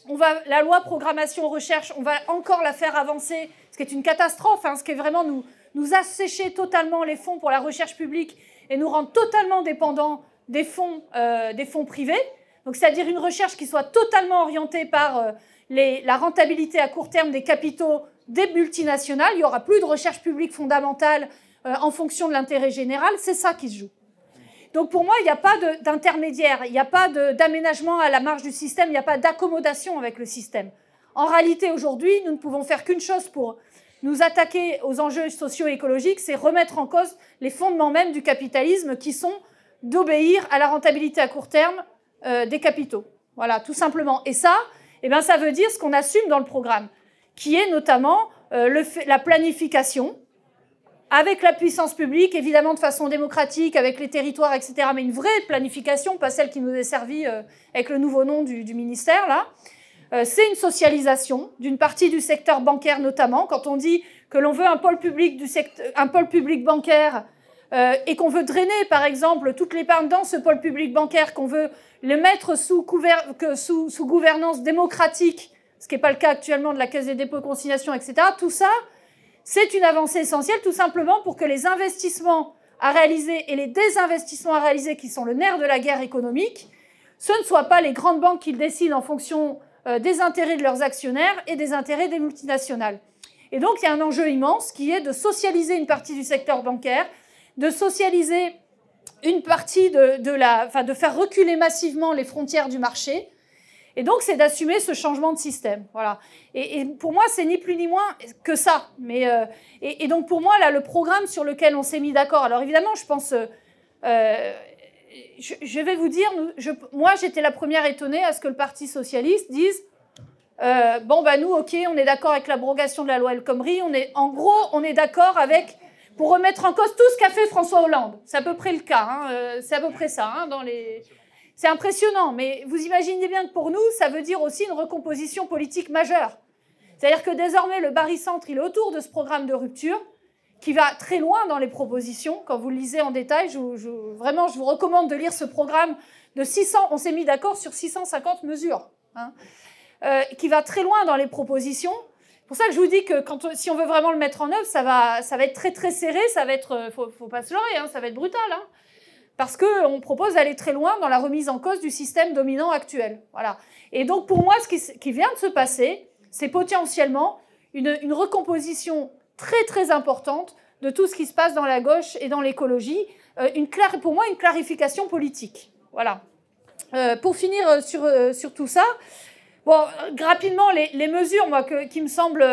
on va, la loi programmation recherche, on va encore la faire avancer, ce qui est une catastrophe, hein, ce qui est vraiment nous, nous assécher totalement les fonds pour la recherche publique et nous rendre totalement dépendants des fonds, euh, des fonds privés. Donc, c'est-à-dire une recherche qui soit totalement orientée par euh, la rentabilité à court terme des capitaux des multinationales. Il n'y aura plus de recherche publique fondamentale euh, en fonction de l'intérêt général. C'est ça qui se joue. Donc pour moi, il n'y a pas d'intermédiaire, il n'y a pas d'aménagement à la marge du système, il n'y a pas d'accommodation avec le système. En réalité, aujourd'hui, nous ne pouvons faire qu'une chose pour nous attaquer aux enjeux socio-écologiques, c'est remettre en cause les fondements même du capitalisme qui sont d'obéir à la rentabilité à court terme euh, des capitaux. Voilà, tout simplement. Et ça, eh bien, ça veut dire ce qu'on assume dans le programme, qui est notamment euh, la planification, avec la puissance publique, évidemment de façon démocratique, avec les territoires, etc., mais une vraie planification, pas celle qui nous est servie euh, avec le nouveau nom du, ministère, là. Euh, c'est une socialisation d'une partie du secteur bancaire notamment. Quand on dit que l'on veut un pôle public, un pôle public bancaire euh, et qu'on veut drainer, par exemple, toute l'épargne dans ce pôle public bancaire, qu'on veut le mettre sous, sous, sous gouvernance démocratique, ce qui n'est pas le cas actuellement de la Caisse des dépôts et consignations, etc., tout ça, c'est une avancée essentielle tout simplement pour que les investissements à réaliser et les désinvestissements à réaliser, qui sont le nerf de la guerre économique, ce ne soient pas les grandes banques qui décident en fonction euh, des intérêts de leurs actionnaires et des intérêts des multinationales. Et donc, il y a un enjeu immense qui est de socialiser une partie du secteur bancaire, de socialiser une partie de, la, enfin, de faire reculer massivement les frontières du marché, et donc, c'est d'assumer ce changement de système. Voilà. Et, pour moi, c'est ni plus ni moins que ça. Mais, euh, et, donc, pour moi, là, le programme sur lequel on s'est mis d'accord, alors évidemment, je pense. Euh, euh, je, vais vous dire, moi, j'étais la première étonnée à ce que le Parti socialiste dise bon, bah, nous, OK, on est d'accord avec l'abrogation de la loi El Khomri. On est, en gros, on est d'accord avec. Pour remettre en cause tout ce qu'a fait François Hollande. C'est à peu près le cas. Hein, c'est à peu près ça hein, dans les c'est impressionnant, mais vous imaginez bien que pour nous, ça veut dire aussi une recomposition politique majeure. C'est-à-dire que désormais, le barycentre, il est autour de ce programme de rupture, qui va très loin dans les propositions. Quand vous le lisez en détail, je, vraiment, je vous recommande de lire ce programme de 600, on s'est mis d'accord sur 650 mesures, hein, euh, qui va très loin dans les propositions. C'est pour ça que je vous dis que si on veut vraiment le mettre en œuvre, ça va, ça va être très très serré, ça va être, euh, faut, faut pas se leurrer, hein, ça va être brutal. Hein parce qu'on propose d'aller très loin dans la remise en cause du système dominant actuel. Voilà. Et donc pour moi, ce qui, vient de se passer, c'est potentiellement une, recomposition très très importante de tout ce qui se passe dans la gauche et dans l'écologie, euh, pour moi une clarification politique. Voilà. Euh, pour finir euh, sur, sur tout ça, bon, rapidement, les, mesures moi, qui me semblent,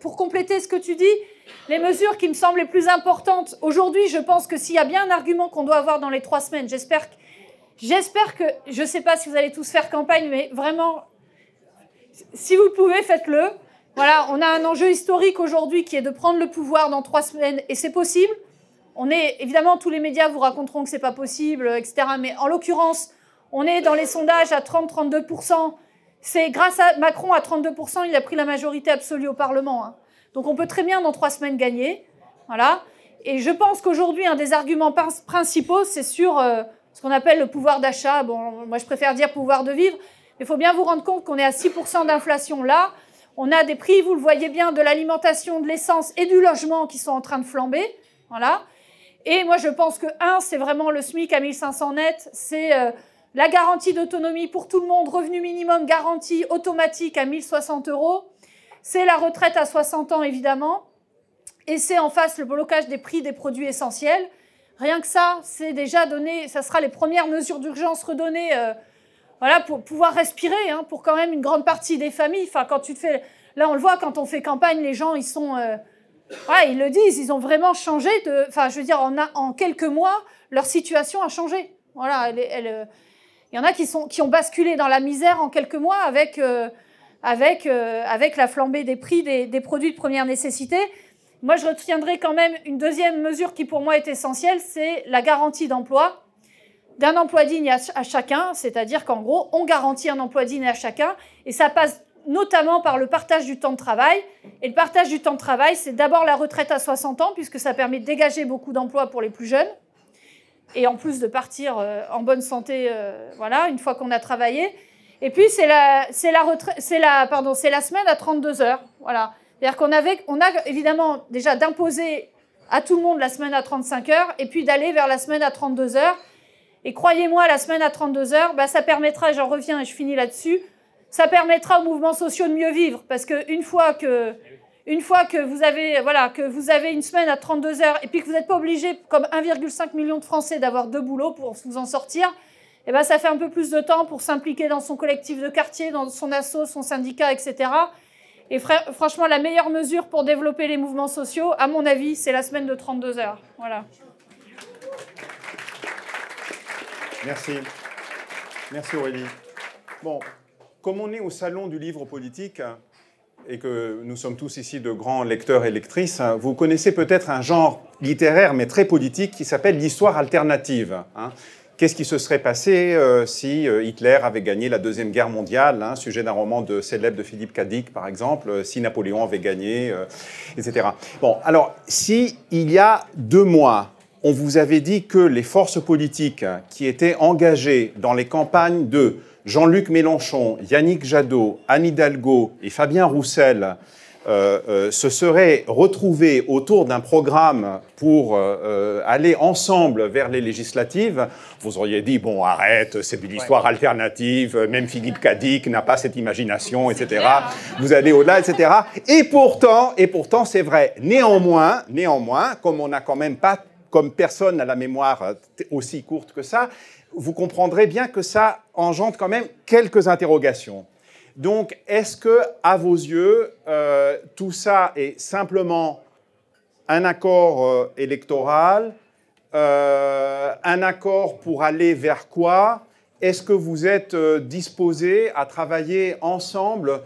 pour compléter ce que tu dis, les mesures qui me semblent les plus importantes, aujourd'hui, je pense que s'il y a bien un argument qu'on doit avoir dans les trois semaines, j'espère que, j'espère que, je ne sais pas si vous allez tous faire campagne, mais vraiment, si vous pouvez, faites-le. Voilà, on a un enjeu historique aujourd'hui qui est de prendre le pouvoir dans trois semaines, et c'est possible. On est, évidemment, tous les médias vous raconteront que c'est pas possible, etc. Mais en l'occurrence, on est dans les sondages à 30-32%. C'est grâce à Macron à 32%, il a pris la majorité absolue au Parlement. Hein. Donc on peut très bien dans trois semaines gagner. Voilà. Et je pense qu'aujourd'hui, un des arguments principaux, c'est sur euh, ce qu'on appelle le pouvoir d'achat. Bon, moi je préfère dire pouvoir de vivre. Mais il faut bien vous rendre compte qu'on est à 6% d'inflation là. On a des prix, vous le voyez bien, de l'alimentation, de l'essence et du logement qui sont en train de flamber. Voilà. Et moi, je pense que, un, c'est vraiment le SMIC à 1500 net, c'est euh, la garantie d'autonomie pour tout le monde, revenu minimum garanti automatique à 1060 euros. C'est la retraite à 60 ans, évidemment. Et c'est en face le blocage des prix des produits essentiels. Rien que ça, c'est déjà donné, ça sera les premières mesures d'urgence redonnées euh, voilà, pour pouvoir respirer, hein, pour quand même une grande partie des familles. Enfin, quand tu fais, là, on le voit quand on fait campagne, les gens, ils sont, euh, ils le disent, ils ont vraiment changé. De, enfin, je veux dire, en, quelques mois, leur situation a changé. Voilà, elle, il y en a qui, sont, qui ont basculé dans la misère en quelques mois avec euh, avec, euh, avec la flambée des prix des, des, produits de première nécessité. Moi, je retiendrai quand même une deuxième mesure qui pour moi est essentielle, c'est la garantie d'emploi d'un emploi digne à, chacun, c'est-à-dire qu'en gros, on garantit un emploi digne à chacun, et ça passe notamment par le partage du temps de travail. Et le partage du temps de travail, c'est d'abord la retraite à 60 ans, puisque ça permet de dégager beaucoup d'emplois pour les plus jeunes. et en plus de partir euh, en bonne santé, euh, voilà, une fois qu'on a travaillé. Et puis c'est la, la, la, pardon, c'est la semaine à 32 heures, voilà. C'est-à-dire qu'on avait, on a évidemment déjà d'imposer à tout le monde la semaine à 35 heures, et puis d'aller vers la semaine à 32 heures. Et croyez-moi, la semaine à 32 heures, bah, ça permettra, j'en reviens et je finis là-dessus, ça permettra aux mouvements sociaux de mieux vivre, parce qu'une fois que une fois que vous avez, voilà, que vous avez une semaine à 32 heures et puis que vous n'êtes pas obligé, comme 1,5 million de Français, d'avoir deux boulots pour vous en sortir, eh ben, ça fait un peu plus de temps pour s'impliquer dans son collectif de quartier, dans son asso, son syndicat, etc. Et franchement, la meilleure mesure pour développer les mouvements sociaux, à mon avis, c'est la semaine de 32 heures. Voilà. Merci. Merci Aurélie. Bon, comme on est au salon du livre politique, et que nous sommes tous ici de grands lecteurs et lectrices, vous connaissez peut-être un genre littéraire mais très politique qui s'appelle l'histoire alternative. Qu'est-ce qui se serait passé euh, si euh, Hitler avait gagné la Deuxième Guerre mondiale, hein, sujet d'un roman de, célèbre de Philippe Cadic par exemple, euh, si Napoléon avait gagné, etc. Bon, alors, si il y a deux mois, on vous avait dit que les forces politiques qui étaient engagées dans les campagnes de Jean-Luc Mélenchon, Yannick Jadot, Anne Hidalgo et Fabien Roussel euh, euh, se seraient retrouvés autour d'un programme pour euh, aller ensemble vers les législatives, vous auriez dit bon arrête, c'est une histoire alternative, même Philippe Cadic n'a pas cette imagination, etc. Vous allez au-delà, etc. Et pourtant, et pourtant, c'est vrai. Néanmoins, néanmoins, comme on n'a quand même pas, comme personne n'a la mémoire aussi courte que ça, vous comprendrez bien que ça engendre quand même quelques interrogations. Donc, est-ce que, à vos yeux, euh, tout ça est simplement un accord euh, électoral, euh, un accord pour aller vers quoi? Est-ce que vous êtes disposés à travailler ensemble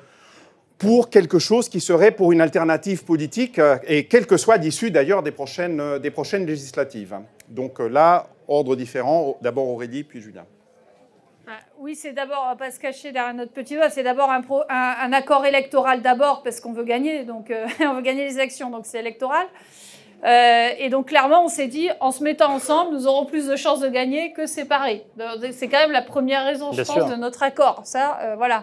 pour quelque chose qui serait pour une alternative politique, et quelle que soit l'issue d'ailleurs des prochaines, des prochaines législatives? Donc là, ordre différent. D'abord Aurélie, puis Julien. Oui, c'est d'abord, on va pas se cacher derrière notre petit doigt, c'est d'abord un, un, accord électoral d'abord, parce qu'on veut gagner, donc euh, on veut gagner les élections, donc c'est électoral. Euh, et donc clairement, on s'est dit, en se mettant ensemble, nous aurons plus de chances de gagner que séparés. C'est quand même la première raison, je pense, de notre accord. Ça, euh, voilà.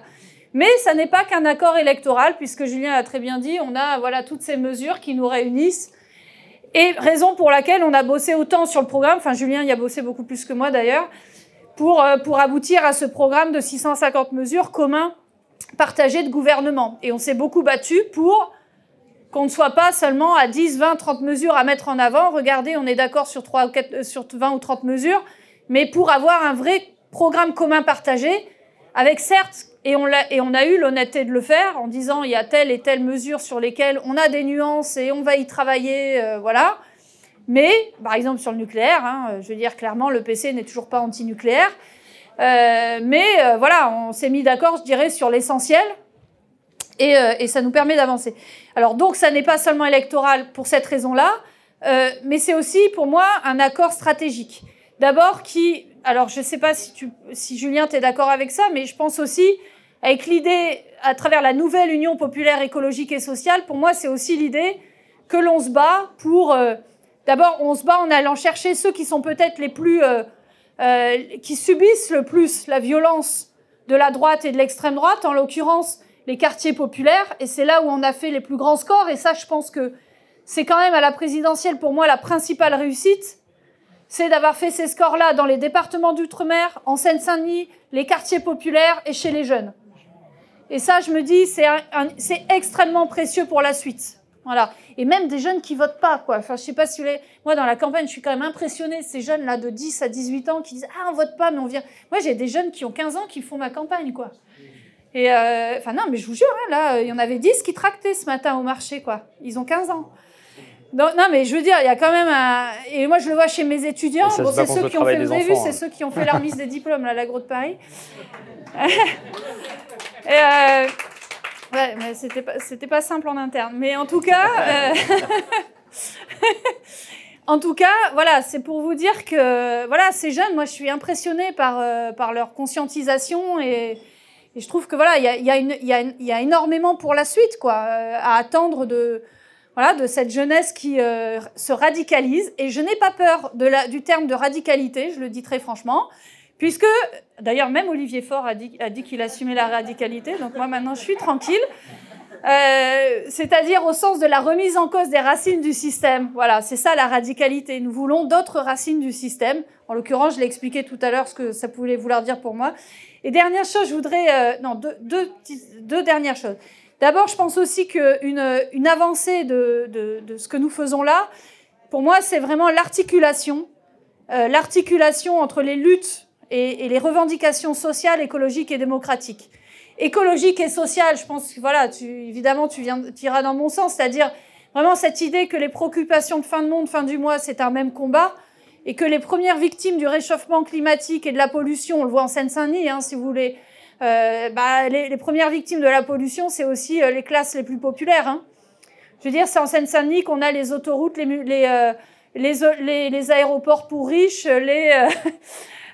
Mais ça n'est pas qu'un accord électoral, puisque Julien a très bien dit, on a voilà toutes ces mesures qui nous réunissent et raison pour laquelle on a bossé autant sur le programme, enfin Julien y a bossé beaucoup plus que moi d'ailleurs, pour, euh, pour aboutir à ce programme de 650 mesures communs partagées de gouvernement. Et on s'est beaucoup battu pour qu'on ne soit pas seulement à 10, 20, 30 mesures à mettre en avant. Regardez, on est d'accord sur, 3 euh, sur 20 ou 30 mesures, mais pour avoir un vrai programme commun partagé, avec certes et on, a, et on a eu l'honnêteté de le faire en disant il y a telle et telle mesure sur lesquelles on a des nuances et on va y travailler, euh, voilà. Mais, par exemple, sur le nucléaire, hein, je veux dire clairement, le PC n'est toujours pas anti-nucléaire. Euh, mais euh, voilà, on s'est mis d'accord, je dirais, sur l'essentiel. Et, ça nous permet d'avancer. Alors donc, ça n'est pas seulement électoral pour cette raison-là, mais c'est aussi pour moi un accord stratégique. D'abord, qui alors je ne sais pas si, si Julien, tu es d'accord avec ça, mais je pense aussi, avec l'idée, à travers la nouvelle Union populaire écologique et sociale, pour moi, c'est aussi l'idée que l'on se bat pour... D'abord, on se bat en allant chercher ceux qui sont peut-être les plus... Euh, euh, qui subissent le plus la violence de la droite et de l'extrême droite, en l'occurrence les quartiers populaires, et c'est là où on a fait les plus grands scores, et ça, je pense que c'est quand même à la présidentielle, pour moi, la principale réussite, c'est d'avoir fait ces scores-là dans les départements d'outre-mer, en Seine-Saint-Denis, les quartiers populaires et chez les jeunes. Et ça, je me dis, c'est extrêmement précieux pour la suite. Voilà. Et même des jeunes qui votent pas, quoi. Enfin, je sais pas si. Moi, dans la campagne, je suis quand même impressionnée ces jeunes-là de 10 à 18 ans qui disent Ah, on vote pas, mais on vient. Moi, j'ai des jeunes qui ont 15 ans qui font ma campagne, quoi. Et euh... enfin, non, mais je vous jure, hein, là, il y en avait 10 qui tractaient ce matin au marché, quoi. Ils ont 15 ans. Non, non, mais je veux dire, il y a quand même un. Et moi, je le vois chez mes étudiants. Bon, c'est ceux qui ont fait. Vous avez vu, c'est hein. ceux qui ont fait la remise des diplômes, là, l'agro de Paris. Et euh... Ouais, mais c'était pas, c'était pas simple en interne. Mais en tout cas. Euh... en tout cas, voilà, c'est pour vous dire que voilà, ces jeunes, moi, je suis impressionnée par, euh, par leur conscientisation et, je trouve que voilà, il y a, y, a y, y a énormément pour la suite, quoi, euh, à attendre de voilà, de cette jeunesse qui se radicalise. Et je n'ai pas peur de la, du terme de radicalité, je le dis très franchement, puisque, d'ailleurs, même Olivier Faure a dit, qu'il assumait la radicalité, donc moi maintenant je suis tranquille. Euh, c'est-à-dire au sens de la remise en cause des racines du système. Voilà, c'est ça la radicalité. Nous voulons d'autres racines du système. En l'occurrence, je l'ai expliqué tout à l'heure ce que ça pouvait vouloir dire pour moi. Et dernière chose, je voudrais... Euh, non, deux, dernières choses. D'abord, je pense aussi qu'une une avancée de, ce que nous faisons là, pour moi, c'est vraiment l'articulation. Euh, l'articulation entre les luttes et, et les revendications sociales, écologiques et démocratiques écologique et sociale. Je pense voilà, tu, évidemment, tu, viens, iras dans mon sens, c'est-à-dire vraiment cette idée que les préoccupations de fin de monde, fin du mois, c'est un même combat, et que les premières victimes du réchauffement climatique et de la pollution, on le voit en Seine-Saint-Denis, hein, si vous voulez, euh, bah, les, les, premières victimes de la pollution, c'est aussi euh, les classes les plus populaires. Hein. Je veux dire, c'est en Seine-Saint-Denis qu'on a les autoroutes, les, les, euh, les, les, aéroports pour riches, les,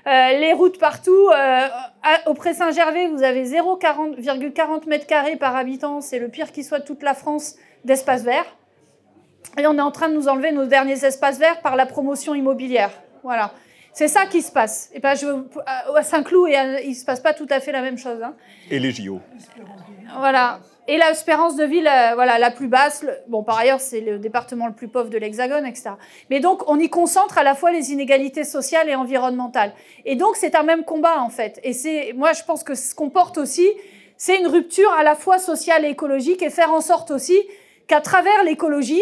euh, les routes partout. Euh, au Pré-Saint-Gervais, vous avez 0,40 mètres carrés par habitant. C'est le pire qui soit de toute la France d'espace vert. Et on est en train de nous enlever nos derniers espaces verts par la promotion immobilière. Voilà. C'est ça qui se passe. Et ben, je, à Saint-Cloud, il ne se passe pas tout à fait la même chose. Hein. Et les JO. Voilà. Et l'espérance de vie, la, voilà, la plus basse. bon, par ailleurs, c'est le département le plus pauvre de l'Hexagone, etc. Mais donc, on y concentre à la fois les inégalités sociales et environnementales. Et donc, c'est un même combat, en fait. Et c'est, moi, je pense que ce qu'on porte aussi, c'est une rupture à la fois sociale et écologique et faire en sorte aussi qu'à travers l'écologie,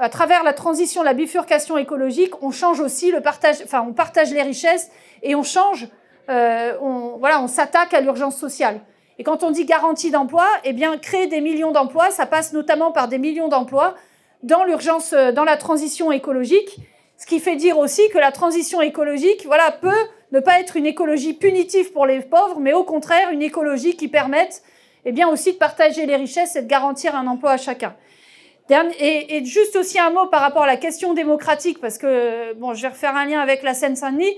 à travers la transition, la bifurcation écologique, on change aussi le partage, enfin, on partage les richesses et on change, euh, voilà, on s'attaque à l'urgence sociale. Et quand on dit garantie d'emploi, eh bien, créer des millions d'emplois, ça passe notamment par des millions d'emplois dans l'urgence, euh, dans la transition écologique. Ce qui fait dire aussi que la transition écologique, voilà, peut ne pas être une écologie punitive pour les pauvres, mais au contraire une écologie qui permette, eh bien, aussi de partager les richesses et de garantir un emploi à chacun. Et, juste aussi un mot par rapport à la question démocratique, parce que bon, je vais refaire un lien avec la Seine-Saint-Denis.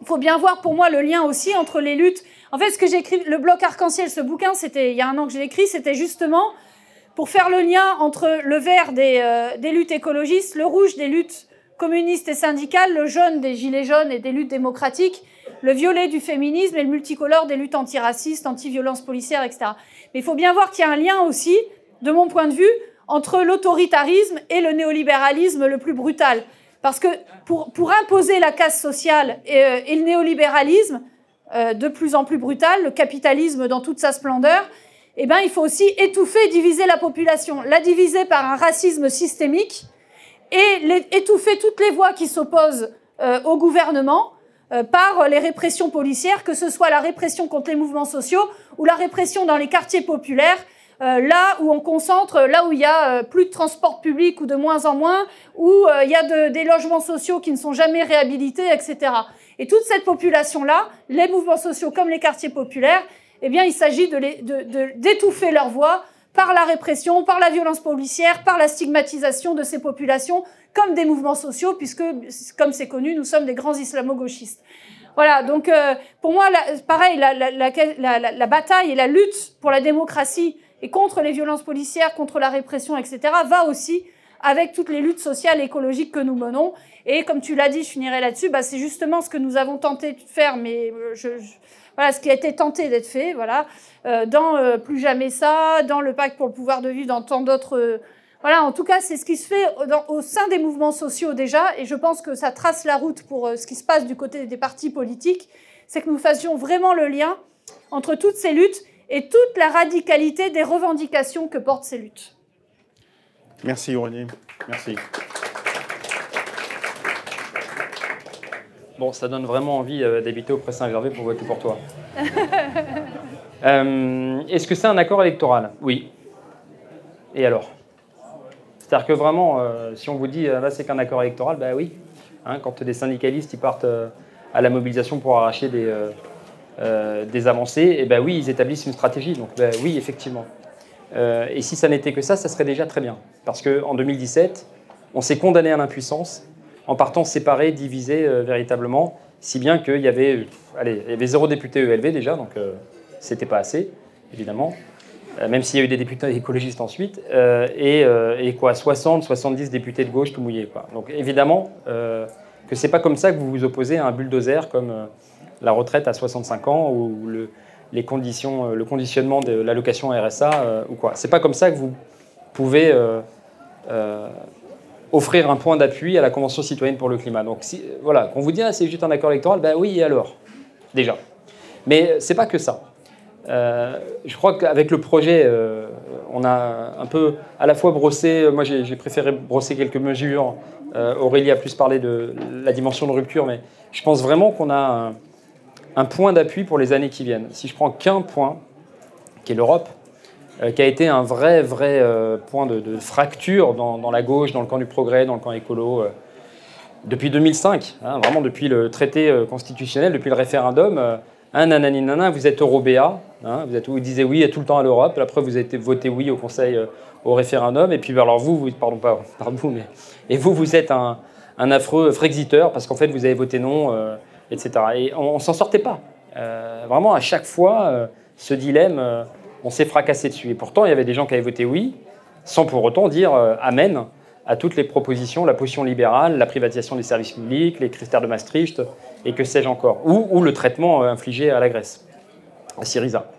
Il faut bien voir pour moi le lien aussi entre les luttes en fait, ce que j'ai écrit, le bloc arc-en-ciel, ce bouquin, c'était il y a un an que j'ai écrit, c'était justement pour faire le lien entre le vert des, euh, des, luttes écologistes, le rouge des luttes communistes et syndicales, le jaune des gilets jaunes et des luttes démocratiques, le violet du féminisme et le multicolore des luttes antiracistes, anti-violence policière, etc. Mais il faut bien voir qu'il y a un lien aussi, de mon point de vue, entre l'autoritarisme et le néolibéralisme le plus brutal. Parce que pour, pour imposer la casse sociale et, euh, et le néolibéralisme, euh, de plus en plus brutal, le capitalisme dans toute sa splendeur, eh ben, il faut aussi étouffer diviser la population, la diviser par un racisme systémique et étouffer toutes les voix qui s'opposent euh, au gouvernement par les répressions policières, que ce soit la répression contre les mouvements sociaux ou la répression dans les quartiers populaires, là où on concentre, là où il y a plus de transport public ou de moins en moins, où il y a de, des logements sociaux qui ne sont jamais réhabilités, etc. Et toute cette population-là, les mouvements sociaux comme les quartiers populaires, eh bien, il s'agit d'étouffer de, de, leur voix par la répression, par la violence policière, par la stigmatisation de ces populations comme des mouvements sociaux, puisque, comme c'est connu, nous sommes des grands islamo-gauchistes. Voilà, donc euh, pour moi, la, pareil, la, la, la, bataille et la lutte pour la démocratie et contre les violences policières, contre la répression, etc., va aussi avec toutes les luttes sociales et écologiques que nous menons. Et comme tu l'as dit, je finirai là-dessus, bah, c'est justement ce que nous avons tenté de faire, mais euh, voilà, ce qui a été tenté d'être fait, voilà, euh, dans euh, Plus jamais ça, dans le pacte pour le pouvoir de vivre, dans tant d'autres... voilà, en tout cas, c'est ce qui se fait au sein des mouvements sociaux déjà, et je pense que ça trace la route pour ce qui se passe du côté des partis politiques, c'est que nous fassions vraiment le lien entre toutes ces luttes et toute la radicalité des revendications que portent ces luttes. Merci Aurélie. Merci. Bon, ça donne vraiment envie euh, d'habiter au Pré-Saint-Gervais pour voter pour toi. euh, Est-ce que c'est un accord électoral? Oui. Et alors? C'est-à-dire que vraiment, euh, si on vous dit euh, là c'est qu'un accord électoral, bah oui. Hein, quand des syndicalistes ils partent euh, à la mobilisation pour arracher des, euh, des avancées, et eh ben oui, ils établissent une stratégie. Donc bah, oui, effectivement. Euh, et si ça n'était que ça, ça serait déjà très bien. Parce qu'en 2017, on s'est condamné à l'impuissance en partant séparés, divisés euh, véritablement, si bien qu'il y avait, y avait zéro député ELV déjà, donc c'était pas assez, évidemment. même s'il y a eu des députés écologistes ensuite, et, et, quoi, 60, 70 députés de gauche tout mouillés. Quoi. Donc évidemment que c'est pas comme ça que vous vous opposez à un bulldozer comme la retraite à 65 ans ou le, les conditions, le conditionnement de l'allocation RSA ou quoi. C'est pas comme ça que vous pouvez offrir un point d'appui à la Convention citoyenne pour le climat. Donc si, voilà, quand vous dit ah, c'est juste un accord électoral, ben oui alors, déjà. Mais c'est pas que ça. Euh, je crois qu'avec le projet, euh, on a un peu à la fois brossé, moi j'ai préféré brosser quelques mesures, euh, Aurélie a plus parlé de la dimension de rupture, mais je pense vraiment qu'on a un point d'appui pour les années qui viennent. Si je prends qu'un point, qui est l'Europe, euh, qui a été un vrai, vrai euh, point de, fracture dans, la gauche, dans le camp du progrès, dans le camp écolo, euh, depuis 2005, hein, vraiment depuis le traité constitutionnel, depuis le référendum. Un nanani nana, vous êtes eurobéa, hein, vous, disiez oui tout le temps à l'Europe, après vous avez voté oui au Conseil, au référendum, et puis ben, alors vous, vous pardon pas, pardon mais et vous, vous êtes un affreux frexiteur parce qu'en fait vous avez voté non, etc. Et on, ne s'en sortait pas. vraiment à chaque fois, ce dilemme on s'est fracassé dessus. Et pourtant, il y avait des gens qui avaient voté oui, sans pour autant dire euh, Amen à toutes les propositions, la position libérale, la privatisation des services publics, les critères de Maastricht, et que sais-je encore, ou, le traitement euh, infligé à la Grèce, à Syriza.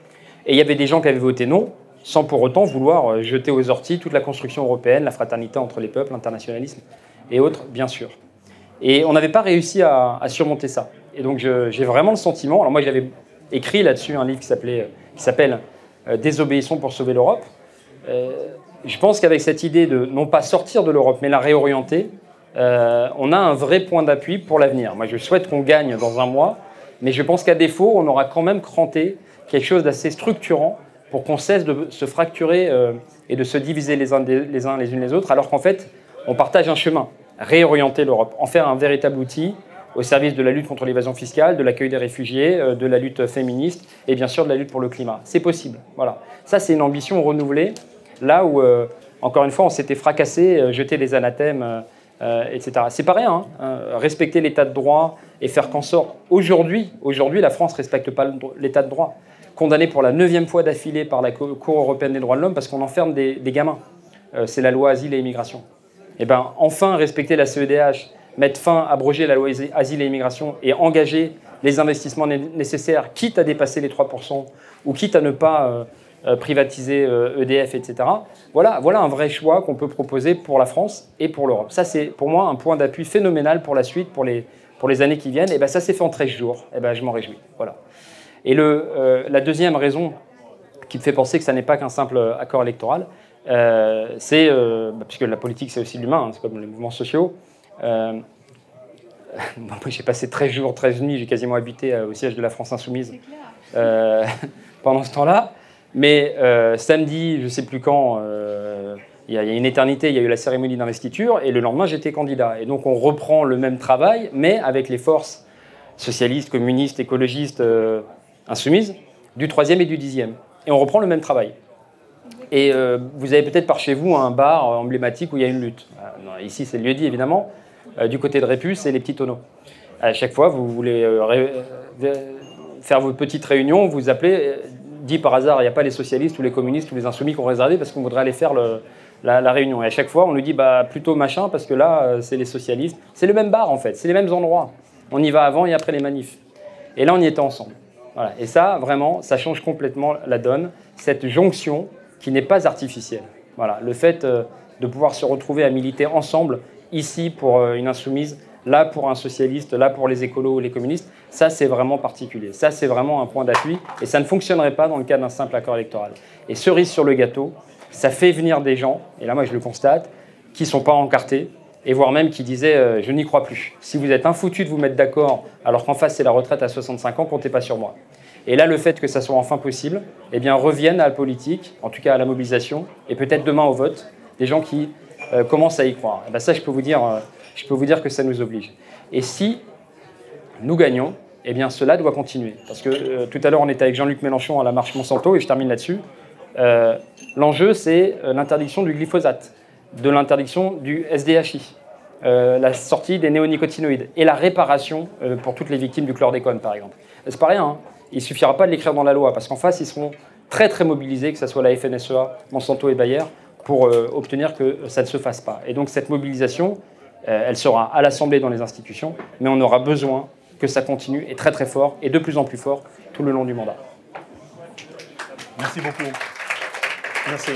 Et il y avait des gens qui avaient voté non, sans pour autant vouloir euh, jeter aux orties toute la construction européenne, la fraternité entre les peuples, l'internationalisme et autres, bien sûr. Et on n'avait pas réussi à, surmonter ça. Et donc j'ai vraiment le sentiment, alors moi j'avais écrit là-dessus un livre qui s'appelle euh, désobéissons pour sauver l'Europe. Euh, je pense qu'avec cette idée de non pas sortir de l'Europe, mais la réorienter, euh, on a un vrai point d'appui pour l'avenir. Moi, je souhaite qu'on gagne dans un mois, mais je pense qu'à défaut, on aura quand même cranté quelque chose d'assez structurant pour qu'on cesse de se fracturer et de se diviser les uns, les uns les unes les autres, alors qu'en fait, on partage un chemin. Réorienter l'Europe, en faire un véritable outil au service de la lutte contre l'évasion fiscale, de l'accueil des réfugiés, euh, de la lutte féministe et bien sûr de la lutte pour le climat. C'est possible. Voilà. Ça, c'est une ambition renouvelée, là où, euh, encore une fois, on s'était fracassé, euh, jeté des anathèmes, etc. C'est pas rien. Hein. respecter l'état de droit et faire qu'en sorte. Aujourd'hui, la France ne respecte pas l'état de droit. Condamné pour la neuvième fois d'affilée par la Cour européenne des droits de l'homme parce qu'on enferme des, des gamins. c'est la loi asile et immigration. Eh ben, enfin, respecter la CEDH mettre fin, abroger la loi asile et immigration et engager les investissements nécessaires, quitte à dépasser les 3% ou quitte à ne pas euh, euh, privatiser EDF, euh, e etc. Voilà, voilà un vrai choix qu'on peut proposer pour la France et pour l'Europe. Ça, c'est pour moi un point d'appui phénoménal pour la suite, pour les, pour les années qui viennent. Et ben, ça s'est fait en 13 jours. Et ben, je m'en réjouis. Voilà. Et le, la deuxième raison qui me fait penser que ça n'est pas qu'un simple accord électoral, c'est, bah, puisque la politique c'est aussi l'humain, hein, c'est comme les mouvements sociaux, euh, j'ai passé 13 jours, 13 nuits, j'ai quasiment habité euh, au siège de la France Insoumise euh, pendant ce temps-là. Mais samedi, je ne sais plus quand, il y, a une éternité, il y a eu la cérémonie d'investiture, et le lendemain, j'étais candidat. Et donc, on reprend le même travail, mais avec les forces socialistes, communistes, écologistes, insoumises, du troisième et du dixième. Et on reprend le même travail. Et vous avez peut-être par chez vous un bar emblématique où il y a une lutte. ici, c'est le lieu dit, évidemment. Euh, du côté de Répus, c'est les petits tonneaux. À chaque fois, vous voulez euh, euh, faire votre petite réunion, vous appelez, dit par hasard, il n'y a pas les socialistes ou les communistes ou les insoumis qui ont réservé parce qu'on voudrait aller faire la, réunion. Et à chaque fois, on nous dit bah, plutôt machin parce que là, c'est les socialistes. C'est le même bar en fait, c'est les mêmes endroits. On y va avant et après les manifs. Et là, on y était ensemble. Et ça, vraiment, ça change complètement la donne, cette jonction qui n'est pas artificielle. Voilà. Le fait de pouvoir se retrouver à militer ensemble ici pour euh, une insoumise, là pour un socialiste, là pour les écolos ou les communistes, ça c'est vraiment particulier. Ça c'est vraiment un point d'appui et ça ne fonctionnerait pas dans le cas d'un simple accord électoral. Et cerise sur le gâteau, ça fait venir des gens, et là moi je le constate, qui sont pas encartés, et voire même qui disaient euh, je n'y crois plus. Si vous êtes infoutu de vous mettre d'accord alors qu'en face c'est la retraite à 65 ans, comptez pas sur moi. Et là, le fait que ça soit enfin possible, eh bien, reviennent à la politique, en tout cas à la mobilisation, et peut-être demain au vote, des gens qui euh, commence à y croire. Eh ben, ça, je peux, vous dire, euh, je peux vous dire que ça nous oblige. Et si nous gagnons, eh bien, cela doit continuer. Parce que euh, tout à l'heure, on était avec Jean-Luc Mélenchon à la marche Monsanto, et je termine là-dessus. L'enjeu, c'est l'interdiction du glyphosate, de l'interdiction du SDHI, la sortie des néonicotinoïdes et la réparation pour toutes les victimes du chlordécone, par exemple. C'est pas rien. Hein. Il suffira pas de l'écrire dans la loi, parce qu'en face, ils seront très très mobilisés, que ce soit la FNSEA, Monsanto et Bayer, pour obtenir que ça ne se fasse pas. Et donc cette mobilisation, elle sera à l'Assemblée dans les institutions, mais on aura besoin que ça continue et très très fort et de plus en plus fort tout le long du mandat. Merci beaucoup. Merci.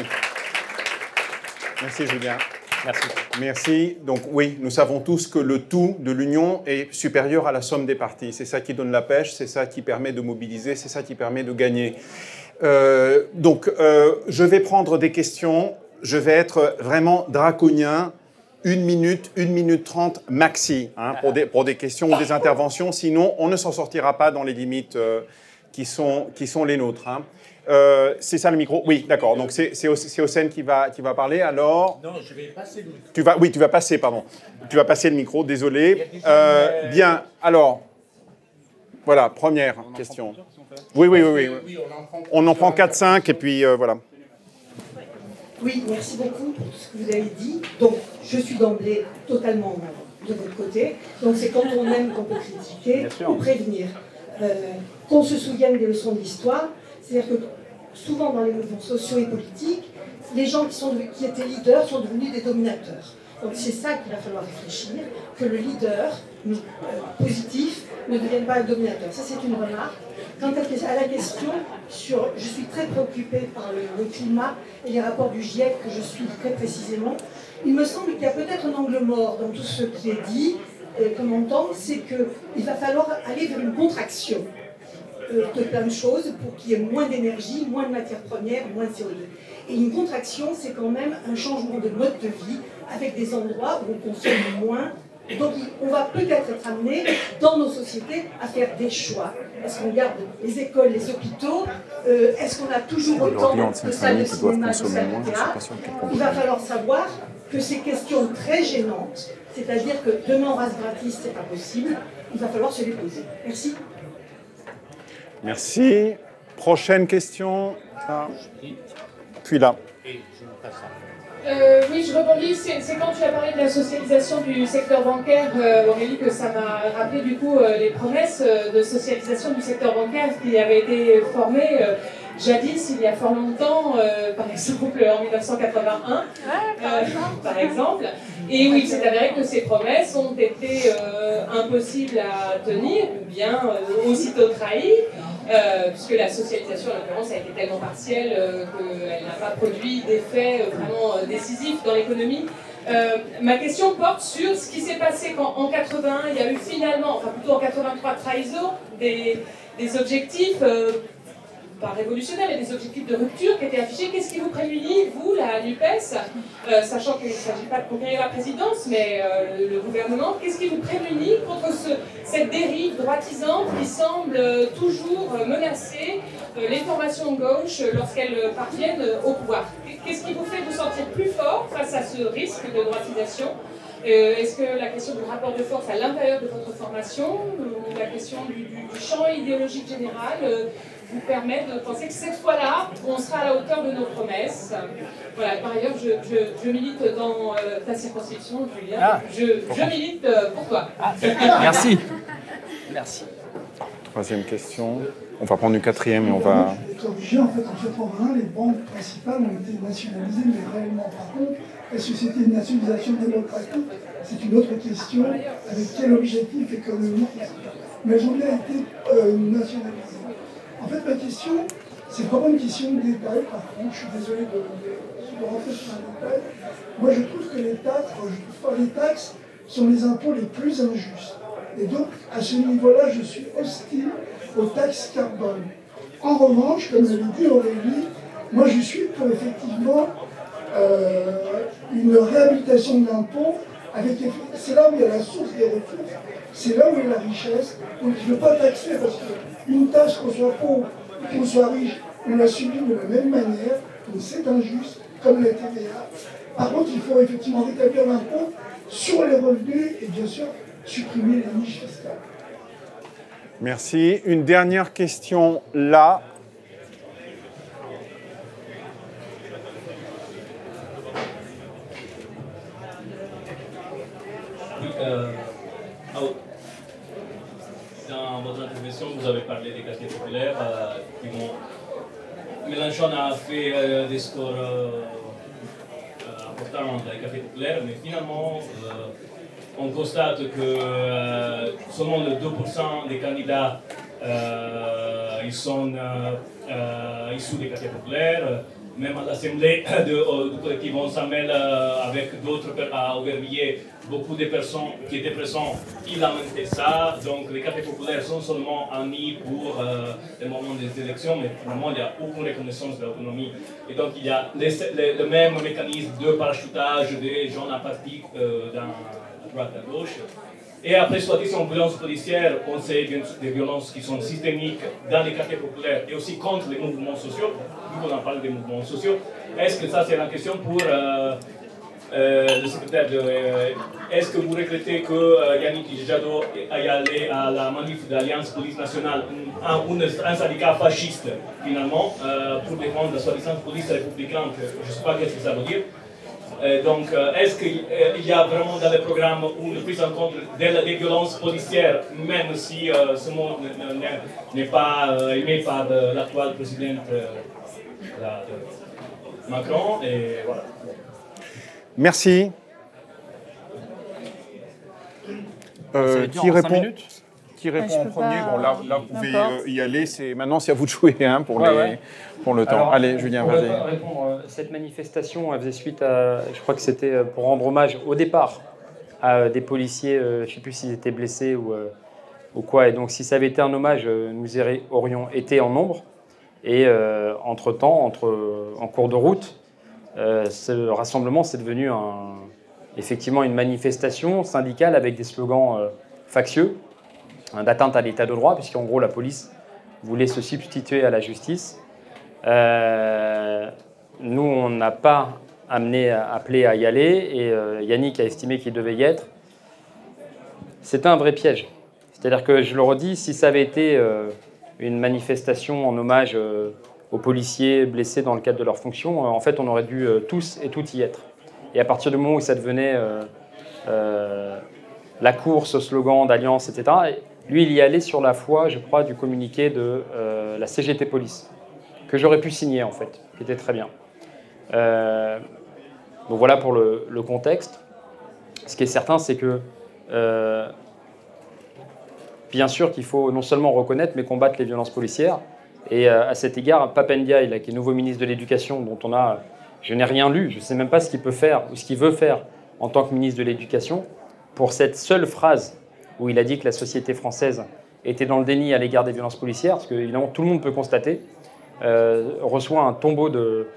Merci Julien. Merci. Merci. Donc oui, nous savons tous que le tout de l'union est supérieur à la somme des parties. C'est ça qui donne la pêche, c'est ça qui permet de mobiliser, c'est ça qui permet de gagner. Euh, donc euh, je vais prendre des questions. Je vais être vraiment draconien. Une minute, une minute trente maxi hein, pour, des, pour, des, questions ou des interventions. Sinon, on ne s'en sortira pas dans les limites euh, qui, sont, qui sont les nôtres. Hein. Euh, c'est ça le micro? Oui, d'accord. Donc c'est Océane qui va, qui va parler. Alors. Non, je vais passer le micro. Tu vas, oui, tu vas passer, pardon. Tu vas passer le micro, désolé. Euh, bien, alors. Voilà, première question. Oui, oui, oui. oui. on en prend 4-5 et puis euh, voilà. Oui, merci beaucoup pour tout ce que vous avez dit. Donc, je suis d'emblée totalement de votre côté. Donc, c'est quand on aime qu'on peut critiquer ou prévenir. qu'on se souvienne des leçons de l'histoire c'est-à-dire que souvent dans les mouvements sociaux et politiques, les gens qui, sont, qui étaient leaders sont devenus des dominateurs. Donc c'est ça qu'il va falloir réfléchir, que le leader euh, positif ne devienne pas un dominateur. Ça c'est une remarque. Quant à la question sur, je suis très préoccupée par le, climat et les rapports du GIEC que je suis très précisément, il me semble qu'il y a peut-être un angle mort dans tout ce qui est dit, et qu'on entend, c'est qu'il va falloir aller vers une contraction de plein de choses pour qu'il y ait moins d'énergie, moins de matières premières, moins de CO2. Et une contraction, c'est quand même un changement de mode de vie avec des endroits où on consomme moins. Donc on va peut-être être amené dans nos sociétés à faire des choix. Est-ce qu'on garde les écoles, les hôpitaux euh, Est-ce qu'on a toujours autant de salles de cinéma, de salles de théâtre Il va falloir savoir que ces questions très gênantes, c'est-à-dire que demain on rase gratis, c'est pas possible, il va falloir se les poser. Merci. Merci. Prochaine question. Ah. Puis là. Euh, oui, je rebondis. C'est quand tu as parlé de la socialisation du secteur bancaire, euh, Aurélie, que ça m'a rappelé du coup euh, les promesses de socialisation du secteur bancaire qui avaient été formées jadis, il y a fort longtemps, par exemple en 1981, par exemple. Et oui, c'est avéré que ces promesses ont été impossibles à tenir ou bien aussitôt trahies. Euh, puisque la socialisation, en l'occurrence, a été tellement partielle euh, qu'elle n'a pas produit d'effet euh, vraiment décisif dans l'économie. ma question porte sur ce qui s'est passé quand, en 81, il y a eu finalement, enfin plutôt en 83, trahison des, des objectifs pas révolutionnaire, mais des objectifs de rupture qui étaient affichés. Qu'est-ce qui vous prémunit, vous, la NUPES, euh, sachant qu'il ne s'agit pas de conquérir la présidence, mais euh, le, gouvernement, qu'est-ce qui vous prémunit contre ce, cette dérive droitisante qui semble euh, toujours menacer les formations de gauche lorsqu'elles parviennent au pouvoir? Qu'est-ce qui vous fait vous sentir plus fort face à ce risque de droitisation? Est-ce que la question du rapport de force à l'intérieur de votre formation, ou la question du, du champ idéologique général, vous permet de penser que cette fois-là, on sera à la hauteur de nos promesses. Voilà, par ailleurs, je, je, milite dans euh, ta circonscription, Julien. Ah. je, je, milite euh, pour toi. Ah, merci. Merci. Troisième question. On va prendre une quatrième et on va. obligé, en fait, en 81, les banques principales ont été nationalisées, mais réellement, par contre, est-ce que c'était une nationalisation démocratique C'est une autre question. Avec quel objectif économique Mais ont bien été euh, nationalisées. En fait, ma question, c'est vraiment une question de détail, par contre, je suis désolé de, rentrer sur un détail. Moi, je trouve que les taxes, les taxes sont les impôts les plus injustes. Et donc, à ce niveau-là, je suis hostile aux taxes carbone. En revanche, comme l'a dit Aurélie, moi je suis pour effectivement euh, une réhabilitation de l'impôt. C'est là où il y a la source des ressources, c'est là où il y a la richesse. Donc je ne veux pas taxer parce que une tâche, qu'on soit pauvre ou qu'on soit riche, on la subit de la même manière, donc c'est injuste, comme la TVA. Par contre, il faut effectivement rétablir l'impôt sur les revenus et bien sûr supprimer les niches fiscales. Merci. Une dernière question là. Euh, dans votre intervention, vous avez parlé des quartiers populaires euh, Mélenchon a fait des scores importants dans les cafés populaires, mais finalement, on constate que seulement le 2% des candidats ils sont issus des cafés populaires même à l'Assemblée euh, du collectif On s'en euh, avec d'autres à Aubervilliers, beaucoup de personnes qui étaient présentes, ils lamentaient ça. Donc les cafés populaires sont seulement amis pour euh, le moment des élections, mais finalement il n'y a aucune reconnaissance de l'autonomie. Et donc il y a le même mécanisme de parachutage des gens à partir dans la droite à gauche. Et après, soit en violence policière, on sait des violences qui sont systémiques dans les quartiers populaires et aussi contre les mouvements sociaux, vu qu'on en parle des mouvements sociaux. Est-ce que ça, c'est la question pour euh, euh, le secrétaire de, euh, Est-ce que vous regrettez que Yannick Jadot aille aller à la manif d'Alliance Police Nationale, un, un, syndicat fasciste, finalement, pour défendre la soi-disant police républicaine? Je ne sais pas ce que ça veut dire. Euh, donc, euh, est-ce qu'il euh, y a vraiment dans le programme une prise en compte de des violences policières, même si ce mot n'est pas aimé par l'actuel président Macron et voilà. Merci. qui répond? Qui répond en premier Bon, là, là, vous pouvez y aller. C'est maintenant, c'est à vous de jouer hein, pour les pour le temps. Allez, Julien, vas-y. répondre. Euh, cette manifestation, elle faisait suite à, je crois que c'était euh, pour rendre hommage au départ à euh, des policiers, je ne sais plus s'ils étaient blessés ou, ou quoi. Et donc, si ça avait été un hommage, nous aurions été en nombre. Et entre-temps, entre, en cours de route, ce rassemblement, c'est devenu un, effectivement une manifestation syndicale avec des slogans factieux d'atteinte à l'état de droit, puisqu'en gros, la police voulait se substituer à la justice. Euh, nous, on n'a pas amené, appelé à y aller, et euh, Yannick a estimé qu'il devait y être. C'était un vrai piège. C'est-à-dire que, je le redis, si ça avait été euh, une manifestation en hommage aux policiers blessés dans le cadre de leur fonction, en fait, on aurait dû tous et toutes y être. Et à partir du moment où ça devenait la course au slogan d'alliance, etc., lui, il y allait sur la foi, je crois, du communiqué de la CGT Police que j'aurais pu signer en fait, qui était très bien. Euh, donc voilà pour le, contexte. Ce qui est certain, c'est que euh, bien sûr qu'il faut non seulement reconnaître, mais combattre les violences policières. Et euh, à cet égard, Papendia, qui est nouveau ministre de l'Éducation, dont on a, je n'ai rien lu, je ne sais même pas ce qu'il peut faire ou ce qu'il veut faire en tant que ministre de l'Éducation, pour cette seule phrase où il a dit que la société française était dans le déni à l'égard des violences policières, parce que évidemment tout le monde peut constater euh, reçoit un tombeau de,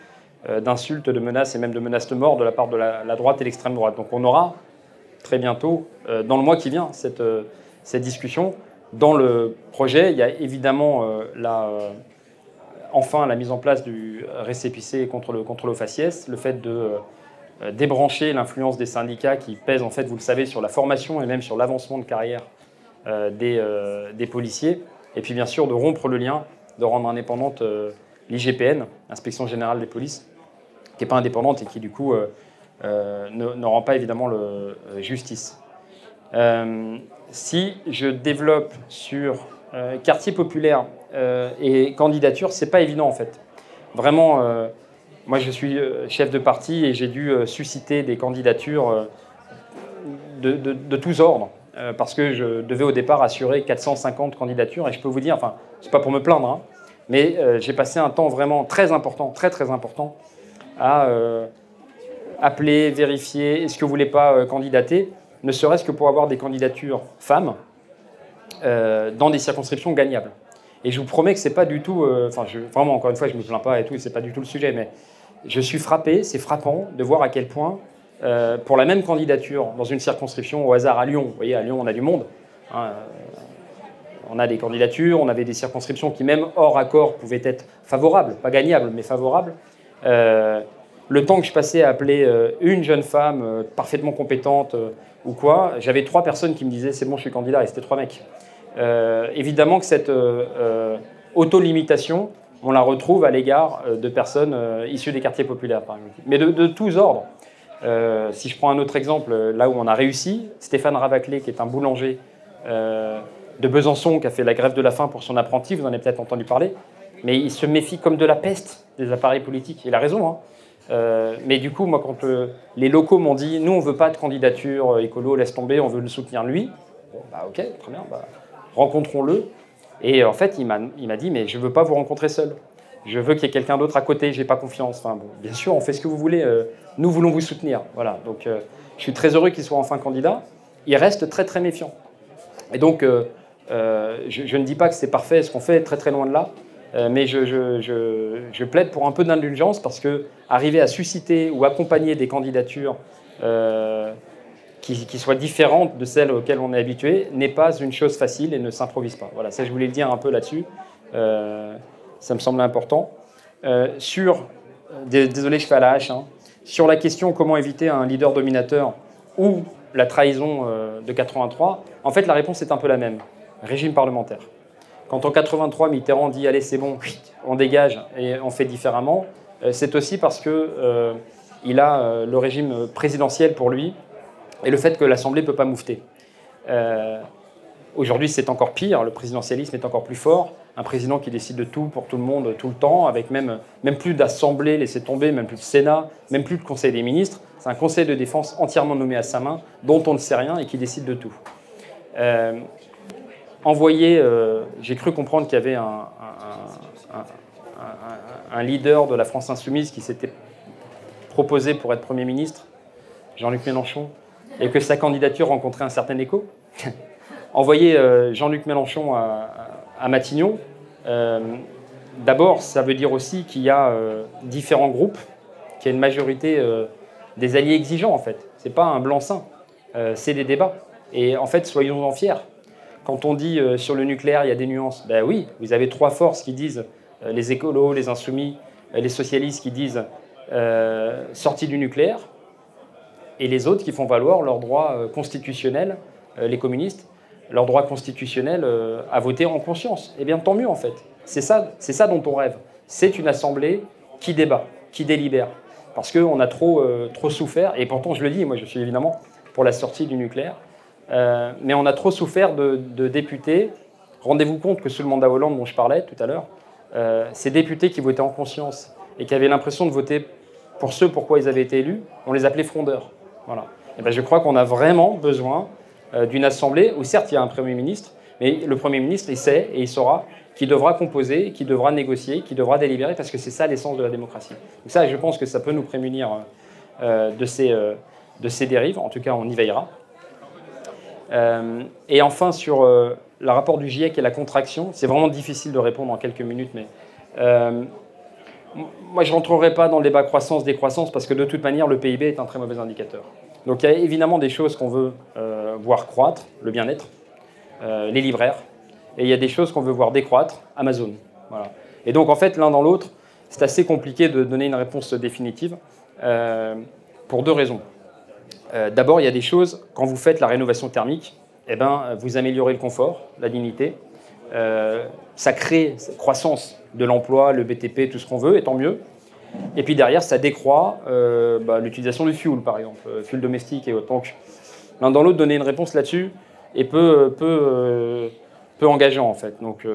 euh, d'insultes, de menaces et même de menaces de mort de la part de la, droite et l'extrême droite. Donc on aura très bientôt, euh, dans le mois qui vient, cette, cette discussion. Dans le projet, il y a évidemment la, enfin la mise en place du récépissé contre le, contre le faciès, le fait de débrancher l'influence des syndicats qui pèsent, en fait, vous le savez, sur la formation et même sur l'avancement de carrière des, des policiers, et puis bien sûr de rompre le lien de rendre indépendante euh, l'IGPN, l'Inspection Générale des Polices, qui n'est pas indépendante et qui du coup euh, euh, ne, rend pas évidemment le, justice. si je développe sur quartier populaire et candidature, c'est pas évident en fait. Vraiment, moi je suis chef de parti et j'ai dû susciter des candidatures de, de tous ordres. Euh, parce que je devais au départ assurer 450 candidatures. Et je peux vous dire, enfin, c'est pas pour me plaindre, hein, mais euh, j'ai passé un temps vraiment très important, très très important, à euh, appeler, vérifier, est-ce que vous voulez pas candidater, ne serait-ce que pour avoir des candidatures femmes dans des circonscriptions gagnables. Et je vous promets que c'est pas du tout, enfin, vraiment, encore une fois, je me plains pas et tout, c'est pas du tout le sujet, mais je suis frappé, c'est frappant de voir à quel point euh, pour la même candidature dans une circonscription au hasard à Lyon. Vous voyez, à Lyon, on a du monde. Hein, euh, on a des candidatures, on avait des circonscriptions qui, même hors accord, pouvaient être favorables, pas gagnables, mais favorables. Euh, le temps que je passais à appeler une jeune femme parfaitement compétente ou quoi, j'avais trois personnes qui me disaient c'est bon, je suis candidat, et c'était trois mecs. évidemment que cette auto-limitation, on la retrouve à l'égard de personnes issues des quartiers populaires, par exemple, mais de tous ordres. Euh, si je prends un autre exemple, là où on a réussi, Stéphane Ravaclé, qui est un boulanger euh, de Besançon, qui a fait la grève de la faim pour son apprenti, vous en avez peut-être entendu parler, Mais il se méfie comme de la peste des appareils politiques. Il a raison. Hein. Euh, mais du coup, moi, quand euh, les locaux m'ont dit, nous, on veut pas de candidature euh, écolo, laisse tomber, on veut le soutenir lui. Bon, bah ok, très bien, bah, rencontrons-le. Et en fait, il m'a dit, mais je veux pas vous rencontrer seul. Je veux qu'il y ait quelqu'un d'autre à côté, j'ai pas confiance. Enfin, bon, bien sûr, on fait ce que vous voulez. nous voulons vous soutenir. Voilà. Donc, je suis très heureux qu'il soit enfin candidat. Il reste très très méfiant. Et donc, je, je, ne dis pas que c'est parfait ce qu'on fait, très très loin de là. Euh, mais je, plaide pour un peu d'indulgence parce que arriver à susciter ou accompagner des candidatures euh, qui, soient différentes de celles auxquelles on est habitué n'est pas une chose facile et ne s'improvise pas. Voilà, ça je voulais le dire un peu là-dessus. Euh, ça me semble important. sur, désolé, je fais à la hache. Hein. sur la question comment éviter un leader dominateur ou la trahison de 83, en fait la réponse est un peu la même. Régime parlementaire. Quand en 83, Mitterrand dit allez c'est bon, on dégage et on fait différemment, euh, c'est aussi parce que euh, il a euh, le régime présidentiel pour lui et le fait que l'Assemblée ne peut pas moufter. Aujourd'hui, c'est encore pire, le présidentialisme est encore plus fort. Un président qui décide de tout pour tout le monde tout le temps, avec même, même plus d'assemblée laissée tomber, même plus de Sénat, même plus de Conseil des ministres. C'est un Conseil de défense entièrement nommé à sa main, dont on ne sait rien et qui décide de tout envoyé, euh, j'ai cru comprendre qu'il y avait un, leader de la France insoumise qui s'était proposé pour être Premier ministre, Jean-Luc Mélenchon, et que sa candidature rencontrait un certain écho. envoyer euh, Jean-Luc Mélenchon à, Matignon, euh, d'abord, ça veut dire aussi qu'il y a différents groupes, qu'il y a une majorité des alliés exigeants, en fait. Ce n'est pas un blanc-seing, c'est des débats. Et en fait, soyons-en fiers. Quand on dit euh, sur le nucléaire, il y a des nuances, ben oui, vous avez trois forces qui disent, euh, les écolos, les insoumis, euh, les socialistes qui disent sortie du nucléaire, et les autres qui font valoir leur droit constitutionnel, les communistes, leur droit constitutionnel à voter en conscience. Eh bien, tant mieux en fait. C'est ça, c'est ça dont on rêve. C'est une assemblée qui débat, qui délibère. Parce qu'on a trop, trop souffert, et pourtant je le dis, moi je suis évidemment pour la sortie du nucléaire, euh, mais on a trop souffert de, députés. Rendez-vous compte que sous le mandat Hollande dont je parlais tout à l'heure, euh, ces députés qui votaient en conscience et qui avaient l'impression de voter pour ceux pourquoi ils avaient été élus, on les appelait frondeurs. Voilà. Et ben je crois qu'on a vraiment besoin euh, d'une assemblée où certes il y a un Premier ministre, mais le Premier ministre, il sait et il saura qui devra composer, qui devra négocier, qui devra délibérer, parce que c'est ça l'essence de la démocratie. Donc ça, je pense que ça peut nous prémunir de, ces, de ces dérives. En tout cas, on y veillera. Euh, et enfin, sur euh, le rapport du GIEC et la contraction, c'est vraiment difficile de répondre en quelques minutes, mais euh, moi, je ne rentrerai pas dans le débat croissance-décroissance parce que de toute manière, le PIB est un très mauvais indicateur. Donc il y a évidemment des choses qu'on veut voir croître, le bien-être, les libraires, et il y a des choses qu'on veut voir décroître, Amazon. Voilà. Et donc en fait, l'un dans l'autre, c'est assez compliqué de donner une réponse définitive pour deux raisons. Euh, d'abord, il y a des choses, quand vous faites la rénovation thermique, eh ben, vous améliorez le confort, la dignité. Euh, ça crée croissance de l'emploi, le BTP, tout ce qu'on veut, et tant mieux. Et puis derrière, ça décroît euh, bah, l'utilisation du fuel, par exemple, fuel domestique et autres. Donc, l'un dans l'autre, donner une réponse là-dessus est peu, peu, peu engageant, en fait. Donc,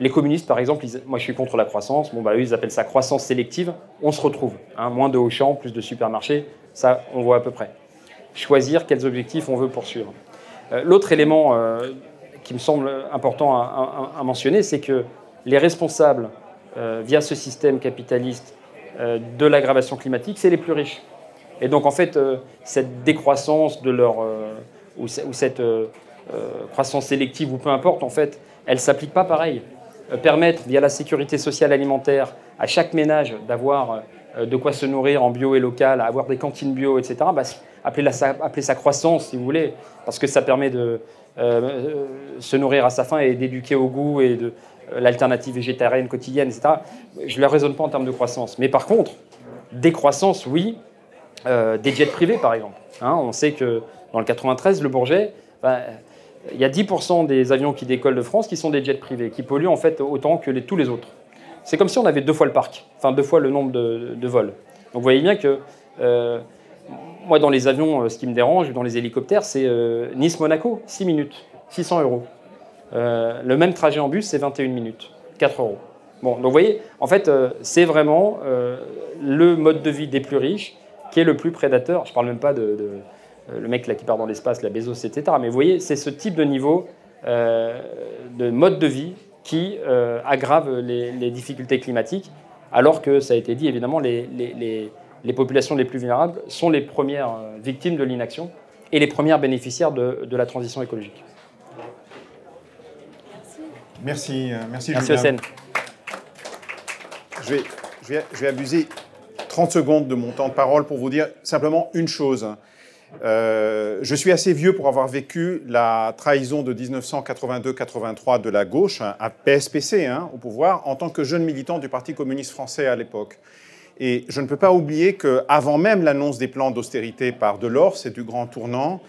les communistes, par exemple, moi je suis contre la croissance, bon, bah, eux ils appellent ça croissance sélective, on se retrouve. Hein, moins de hauts champs, plus de supermarchés, ça, on voit à peu près. Choisir quels objectifs on veut poursuivre. Euh, l'autre élément euh, qui me semble important à, mentionner, c'est que les responsables, euh, via ce système capitaliste de l'aggravation climatique, c'est les plus riches. Et donc, en fait, cette décroissance de leur. ou, cette croissance sélective, ou peu importe, en fait, elle s'applique pas pareil. permettre, via la sécurité sociale alimentaire, à chaque ménage d'avoir euh, de quoi se nourrir en bio et local, avoir des cantines bio, etc., bah, appelez, ça croissance si vous voulez, parce que ça permet de euh, euh, se nourrir à sa faim et d'éduquer au goût et de l'alternative végétarienne quotidienne, etc. Je ne la raisonne pas en termes de croissance. Mais par contre, décroissance, oui, des jets privés par exemple. Hein, on sait que dans le 93, le Bourget, bah, il y a 10% des avions qui décollent de France qui sont des jets privés, qui polluent en fait autant que tous les autres. C'est comme si on avait deux fois le parc, enfin deux fois le nombre de, vols. Donc vous voyez bien que euh, moi, dans les avions, euh, ce qui me dérange, dans les hélicoptères, c'est euh, Nice-Monaco, 6 minutes, 600 euros. le même trajet en bus, c'est 21 minutes, 4 euros. Bon, donc vous voyez, en fait, c'est vraiment le mode de vie des plus riches qui est le plus prédateur. Je ne parle même pas de, le mec là qui part dans l'espace, la Bezos, etc. Mais vous voyez, c'est ce type de niveau de mode de vie qui aggrave les, difficultés climatiques, alors que, ça a été dit, évidemment, les populations les plus vulnérables sont les premières victimes de l'inaction et les premières bénéficiaires de, la transition écologique. Merci, merci, merci Julien. Je vais, je, vais, je vais abuser 30 secondes de mon temps de parole pour vous dire simplement une chose. Euh, je suis assez vieux pour avoir vécu la trahison de 1982-83 de la gauche à PSPC hein, au pouvoir en tant que jeune militant du Parti communiste français à l'époque. Et je ne peux pas oublier qu'avant même l'annonce des plans d'austérité par Delors, c'est du grand tournant,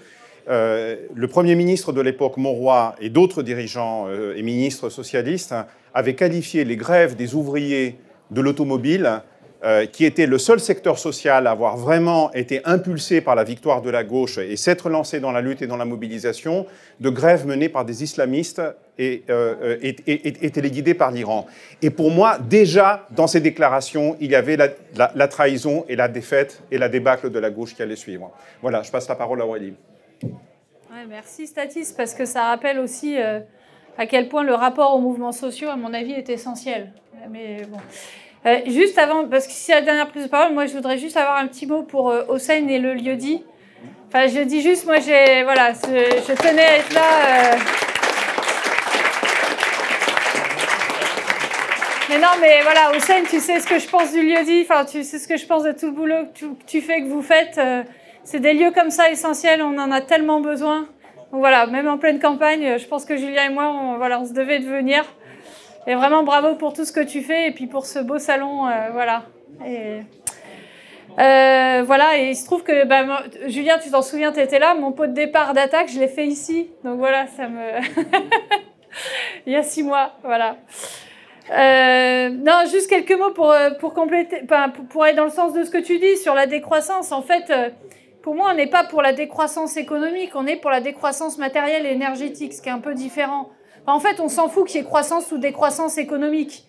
euh, le Premier ministre de l'époque, Mauroy, et d'autres dirigeants euh, et ministres socialistes avaient qualifié les grèves des ouvriers de l'automobile euh, qui était le seul secteur social à avoir vraiment été impulsé par la victoire de la gauche et s'être lancé dans la lutte et dans la mobilisation, de grèves menées par des islamistes et, euh, et, téléguidées par l'Iran. Et pour moi, déjà dans ces déclarations, il y avait la, trahison et la défaite et la débâcle de la gauche qui allait suivre. Voilà, je passe la parole à Wally. merci Statis, parce que ça rappelle aussi euh, à quel point le rapport aux mouvements sociaux, à mon avis, est essentiel. Mais bon. Euh, juste avant, parce que c'est la dernière prise de parole, moi je voudrais juste avoir un petit mot pour euh, Hossein et le lieu-dit. Enfin, je dis juste, moi j'ai, voilà, je, tenais à être là. Euh. Mais non, mais voilà, Hossein, tu sais ce que je pense du lieu-dit, enfin, tu sais ce que je pense de tout le boulot que tu, fais, que vous faites. c'est des lieux comme ça essentiels, on en a tellement besoin. Donc voilà, même en pleine campagne, je pense que Julien et moi, on, voilà, on se devait de venir. Et vraiment bravo pour tout ce que tu fais et puis pour ce beau salon, euh, voilà. Et, euh, voilà, et il se trouve que, bah, Julien, tu t'en souviens, tu étais là, mon pot de départ d'attaque, je l'ai fait ici. Donc voilà, ça me. il y a six mois, voilà. Euh, non, juste quelques mots pour, pour compléter, pour, aller dans le sens de ce que tu dis sur la décroissance. En fait, pour moi, on n'est pas pour la décroissance économique, on est pour la décroissance matérielle et énergétique, ce qui est un peu différent. En fait, on s'en fout qu'il y ait croissance ou décroissance économique.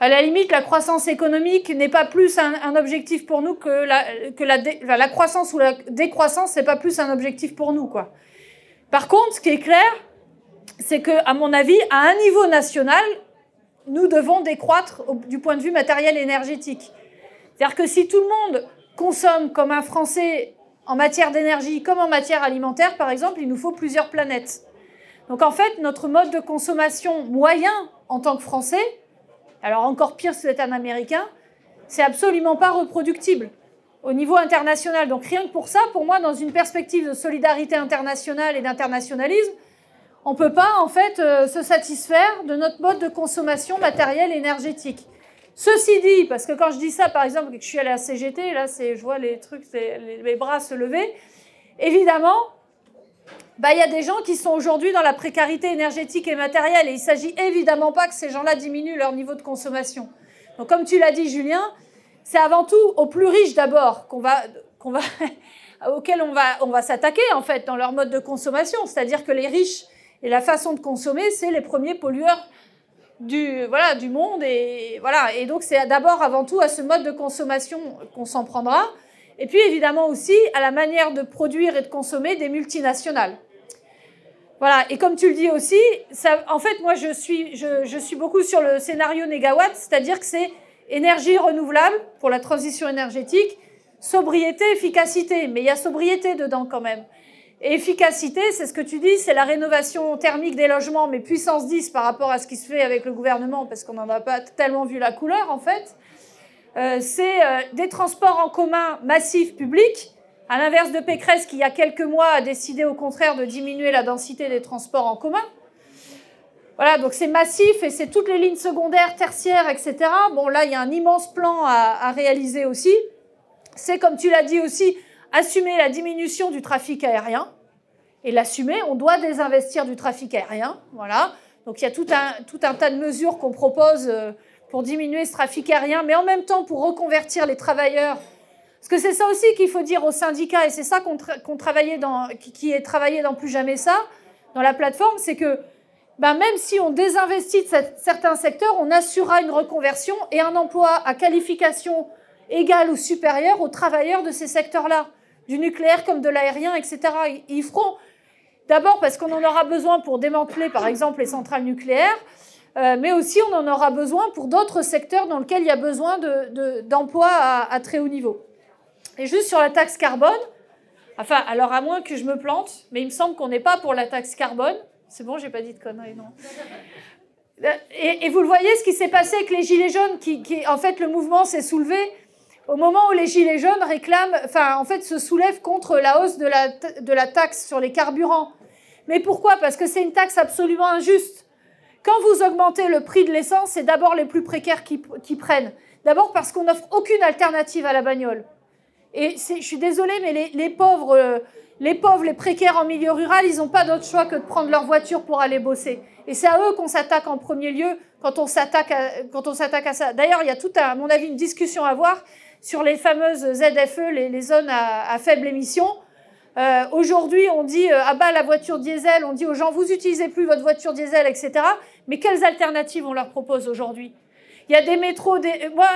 À la limite, la croissance économique n'est pas plus un, objectif pour nous que la, croissance ou la décroissance, n'est pas plus un objectif pour nous. Quoi. Par contre, ce qui est clair, c'est que, à mon avis, à un niveau national, nous devons décroître du point de vue matériel et énergétique. C'est-à-dire que si tout le monde consomme comme un Français en matière d'énergie, comme en matière alimentaire, par exemple, il nous faut plusieurs planètes. Donc en fait, notre mode de consommation moyen en tant que Français, alors encore pire si vous êtes un Américain, c'est absolument pas reproductible au niveau international. Donc rien que pour ça, pour moi, dans une perspective de solidarité internationale et d'internationalisme, on ne peut pas en fait euh, se satisfaire de notre mode de consommation matérielle énergétique. Ceci dit, parce que quand je dis ça, par exemple, que je suis à CGT, là, je vois les trucs, les bras se lever, évidemment, bah, il y a des gens qui sont aujourd'hui dans la précarité énergétique et matérielle. Et il ne s'agit évidemment pas que ces gens-là diminuent leur niveau de consommation. Donc, comme tu l'as dit, Julien, c'est avant tout aux plus riches d'abord qu'on va, qu'on va, auxquels on va, on va s'attaquer en fait dans leur mode de consommation. C'est-à-dire que les riches et la façon de consommer, c'est les premiers pollueurs du, voilà, du monde. Et, voilà. et donc, c'est d'abord avant tout à ce mode de consommation qu'on s'en prendra. Et puis évidemment aussi à la manière de produire et de consommer des multinationales. Voilà, et comme tu le dis aussi, en fait, moi je suis, je suis beaucoup sur le scénario négawatt, c'est-à-dire que c'est énergie renouvelable pour la transition énergétique, sobriété, efficacité. Mais il y a sobriété dedans quand même. Et efficacité, c'est ce que tu dis, c'est la rénovation thermique des logements, mais puissance 10 par rapport à ce qui se fait avec le gouvernement, parce qu'on n'en a pas tellement vu la couleur en fait. Euh, c'est euh, des transports en commun massifs publics, à l'inverse de Pécresse qui, il y a quelques mois, a décidé au contraire de diminuer la densité des transports en commun. Voilà, donc c'est massif et c'est toutes les lignes secondaires, tertiaires, etc. Bon, là, il y a un immense plan à, réaliser aussi. C'est, comme tu l'as dit aussi, assumer la diminution du trafic aérien. Et l'assumer, on doit désinvestir du trafic aérien. Voilà. Donc il y a tout un, tout un tas de mesures qu'on propose. Euh, pour diminuer ce trafic aérien, mais en même temps pour reconvertir les travailleurs. Parce que c'est ça aussi qu'il faut dire aux syndicats, et c'est ça qu'on travaillait dans, qui est travaillé dans Plus Jamais Ça, dans la plateforme, c'est que ben même si on désinvestit de certains secteurs, on assurera une reconversion et un emploi à qualification égale ou supérieure aux travailleurs de ces secteurs-là, du nucléaire comme de l'aérien, etc. Ils feront, d'abord parce qu'on en aura besoin pour démanteler, par exemple, les centrales nucléaires, euh, mais aussi on en aura besoin pour d'autres secteurs dans lesquels il y a besoin d'emplois à, très haut niveau. Et juste sur la taxe carbone, enfin, alors à moins que je me plante, mais il me semble qu'on n'est pas pour la taxe carbone. C'est bon, j'ai pas dit de conneries, non et, vous le voyez, ce qui s'est passé avec les Gilets jaunes, qui, en fait, le mouvement s'est soulevé au moment où les Gilets jaunes réclament, enfin, en fait, se soulèvent contre la hausse de la, de la taxe sur les carburants. Mais pourquoi? Parce que c'est une taxe absolument injuste. Quand vous augmentez le prix de l'essence, c'est d'abord les plus précaires qui, qui prennent. D'abord parce qu'on n'offre aucune alternative à la bagnole. Et je suis désolée, mais les, pauvres, euh, les pauvres, les précaires en milieu rural, ils n'ont pas d'autre choix que de prendre leur voiture pour aller bosser. Et c'est à eux qu'on s'attaque en premier lieu quand on s'attaque à, quand on s'attaque à ça. D'ailleurs, il y a tout, à, mon avis, une discussion à voir sur les fameuses ZFE, les, zones à, faible émission. Euh, aujourd'hui, on dit euh, ah bah la voiture diesel, on dit aux gens vous utilisez plus votre voiture diesel, etc. Mais quelles alternatives on leur propose aujourd'hui? Il y a des métros. Des... Moi,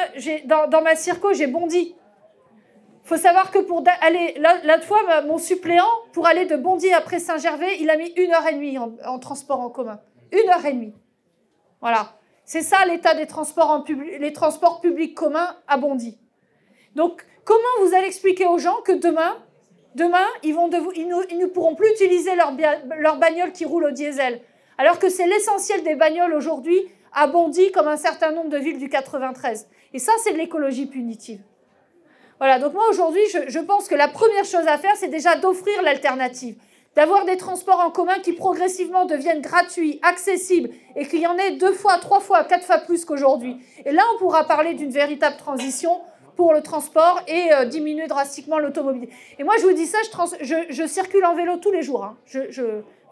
dans, dans ma circo, j'ai bondi faut savoir que pour aller, l'autre fois, mon suppléant, pour aller de Bondy après Saint-Gervais, il a mis une heure et demie en, transport en commun. Une heure et demie. Voilà. C'est ça l'état des transports, en les transports publics communs à Bondy. Donc, comment vous allez expliquer aux gens que demain, demain, ils, ne, pourront plus utiliser leur, leur bagnole qui roule au diesel? Alors que c'est l'essentiel des bagnoles aujourd'hui à Bondy, comme un certain nombre de villes du 93. Et ça, c'est de l'écologie punitive. Voilà, donc moi aujourd'hui, je, pense que la première chose à faire, c'est déjà d'offrir l'alternative, d'avoir des transports en commun qui progressivement deviennent gratuits, accessibles, et qu'il y en ait deux fois, trois fois, quatre fois plus qu'aujourd'hui. Et là, on pourra parler d'une véritable transition pour le transport et euh, diminuer drastiquement l'automobile. Et moi, je vous dis ça, je, circule en vélo tous les jours. Hein.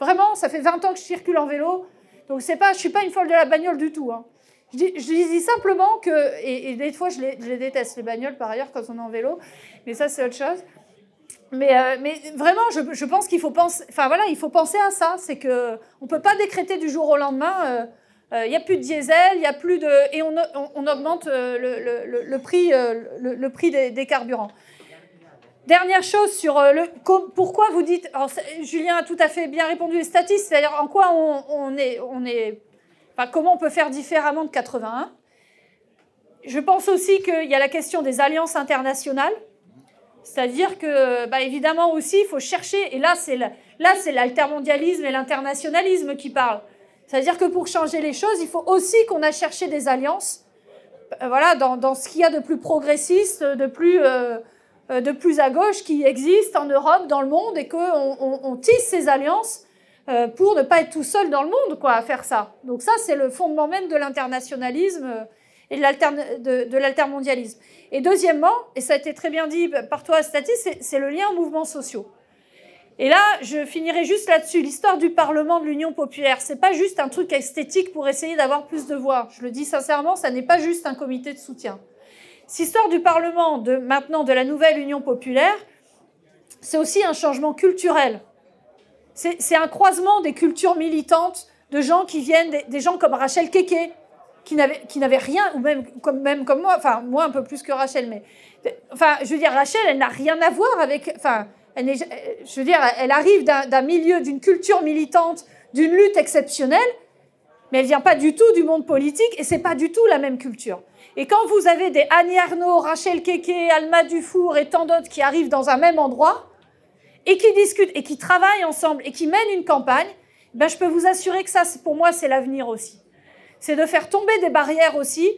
vraiment, ça fait 20 ans que je circule en vélo. Donc, c'est pas, je suis pas une folle de la bagnole du tout. Hein. Je dis, simplement que, et, des fois je les, déteste, les bagnoles par ailleurs quand on est en vélo, mais ça c'est autre chose. Mais, euh, mais vraiment, je, pense qu'il faut penser, voilà, il faut penser à ça, c'est que on peut pas décréter du jour au lendemain. Euh, euh, il n'y a plus de diesel, il y a plus de et on, on, augmente le, le, prix, le, prix des, des, carburants. Dernière chose sur le pourquoi vous dites, Julien a tout à fait bien répondu les statistiques, c'est-à-dire en quoi on, on est comment on peut faire différemment de 81 Je pense aussi qu'il y a la question des alliances internationales. C'est-à-dire que, bah, évidemment aussi, il faut chercher, et là, c'est là, c'est l'altermondialisme et l'internationalisme qui parlent. C'est-à-dire que pour changer les choses, il faut aussi qu'on a cherché des alliances, euh, voilà, dans, ce qu'il y a de plus progressiste, de plus, euh, de plus à gauche qui existe en Europe, dans le monde, et qu'on on tisse ces alliances euh, pour ne pas être tout seul dans le monde, quoi, à faire ça. Donc ça, c'est le fondement même de l'internationalisme euh, et de l'altermondialisme. Et deuxièmement, et ça a été très bien dit par toi, Statis, c'est le lien aux mouvements sociaux. Et là, je finirai juste là-dessus. L'histoire du Parlement de l'Union populaire, c'est pas juste un truc esthétique pour essayer d'avoir plus de voix. Je le dis sincèrement, ça n'est pas juste un comité de soutien. Cette histoire du Parlement de maintenant de la nouvelle Union populaire, c'est aussi un changement culturel c'est un croisement des cultures militantes de gens qui viennent, des, gens comme Rachel Keke, qui n'avaient rien, ou même comme, même comme moi, enfin moi un peu plus que Rachel, mais enfin je veux dire Rachel, elle n'a rien à voir avec, enfin elle je veux dire, elle arrive d'un milieu, d'une culture militante, d'une lutte exceptionnelle, mais elle vient pas du tout du monde politique et c'est pas du tout la même culture. Et quand vous avez des Annie Arnaud, Rachel Keke, Alma Dufour et tant d'autres qui arrivent dans un même endroit, et qui discutent et qui travaillent ensemble et qui mènent une campagne, ben je peux vous assurer que ça, pour moi, c'est l'avenir aussi. C'est de faire tomber des barrières aussi,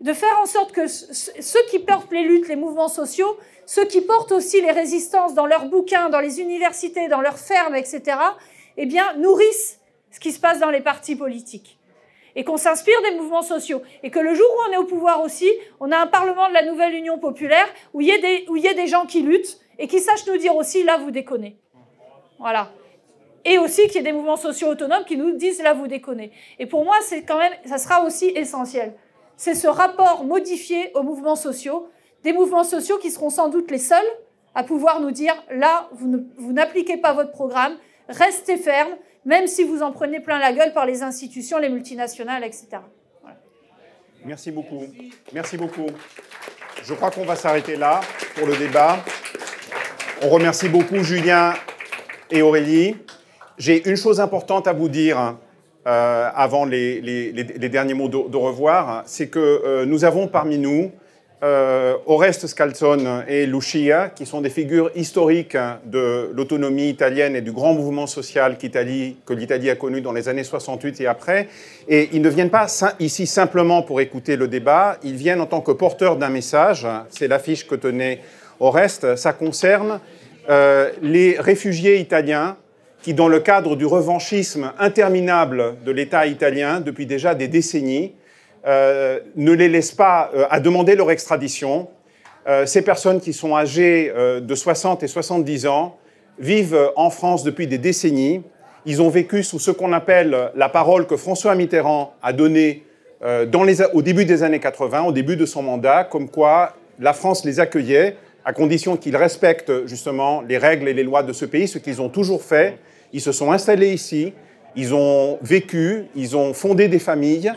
de faire en sorte que ceux qui portent les luttes, les mouvements sociaux, ceux qui portent aussi les résistances dans leurs bouquins, dans les universités, dans leurs fermes, etc., eh bien, nourrissent ce qui se passe dans les partis politiques. Et qu'on s'inspire des mouvements sociaux. Et que le jour où on est au pouvoir aussi, on a un Parlement de la nouvelle Union populaire où il y des, où il y a des gens qui luttent, et qui sache nous dire aussi là vous déconnez. Voilà. Et aussi qu'il y ait des mouvements sociaux autonomes qui nous disent là vous déconnez. Et pour moi, c'est quand même, ça sera aussi essentiel. C'est ce rapport modifié aux mouvements sociaux, des mouvements sociaux qui seront sans doute les seuls à pouvoir nous dire là vous n'appliquez pas votre programme, restez ferme, même si vous en prenez plein la gueule par les institutions, les multinationales, etc. Merci beaucoup. Merci beaucoup. Je crois qu'on va s'arrêter là pour le débat. On remercie beaucoup Julien et Aurélie. J'ai une chose importante à vous dire euh, avant les, derniers mots de, revoir, c'est que euh, nous avons parmi nous euh, Oreste Scalzone et Lucia, qui sont des figures historiques de l'autonomie italienne et du grand mouvement social que l'Italie a connu dans les années 68 et après. Et ils ne viennent pas ici simplement pour écouter le débat, ils viennent en tant que porteurs d'un message. C'est l'affiche que tenait Oreste. Ça concerne les réfugiés italiens qui, dans le cadre du revanchisme interminable de l'État italien depuis déjà des décennies, euh, ne les laissent pas euh, à demander leur extradition. Euh, ces personnes qui sont âgées de 60 et 70 ans vivent en France depuis des décennies. Ils ont vécu sous ce qu'on appelle la parole que François Mitterrand a donnée au début des années 80, au début de son mandat, comme quoi la France les accueillait à condition qu'ils respectent justement les règles et les lois de ce pays, ce qu'ils ont toujours fait. Ils se sont installés ici, ils ont vécu, ils ont fondé des familles.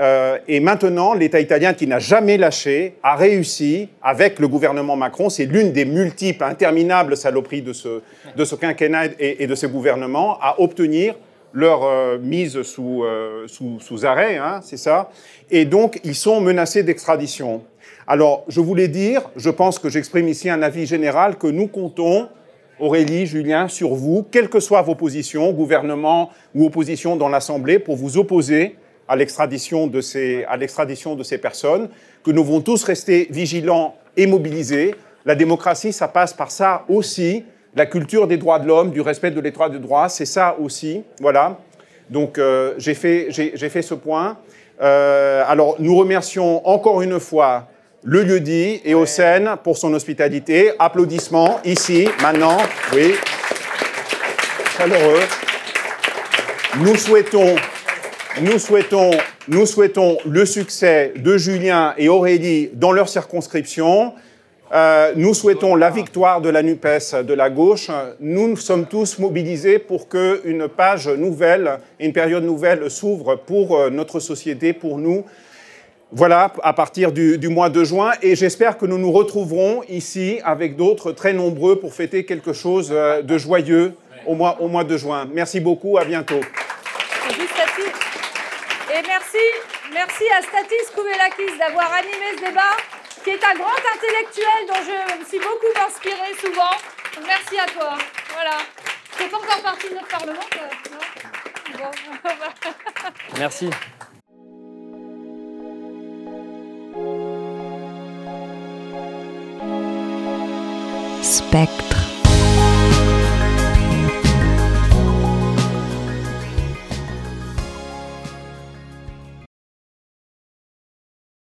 Euh, et maintenant, l'État italien, qui n'a jamais lâché, a réussi, avec le gouvernement Macron, c'est l'une des multiples, interminables saloperies de ce, de ce quinquennat et, de ce gouvernement, à obtenir leur euh, mise sous, euh, arrêt, hein, c'est ça. Et donc, ils sont menacés d'extradition. Alors, je voulais dire, je pense que j'exprime ici un avis général, que nous comptons Aurélie, Julien, sur vous, quelles que soient vos positions, gouvernement ou opposition dans l'Assemblée, pour vous opposer à l'extradition de, ces, de ces personnes, que nous devons tous rester vigilants et mobilisés. La démocratie, ça passe par ça aussi. La culture des droits de l'homme, du respect de l'état de droit, c'est ça aussi. Voilà. Donc euh, j'ai, fait, fait ce point. Euh, alors nous remercions encore une fois le lieu-dit et au Seine pour son hospitalité. Applaudissements ici, maintenant. Oui. Chaleureux. Nous souhaitons, nous souhaitons, nous souhaitons le succès de Julien et Aurélie dans leur circonscription. Euh, nous souhaitons la victoire de la NUPES de la gauche. Nous sommes tous mobilisés pour qu'une page nouvelle, une période nouvelle s'ouvre pour euh, notre société, pour nous, voilà, à partir du, mois de juin. Et j'espère que nous nous retrouverons ici avec d'autres très nombreux pour fêter quelque chose euh, de joyeux au mois, au mois de juin. Merci beaucoup, à bientôt. Et merci, merci à Statis Koumelakis d'avoir animé ce débat, qui est un grand intellectuel dont je me suis beaucoup inspiré souvent. Merci à toi. Voilà. Tu pas encore partie de notre Parlement, non? Merci. Spectre.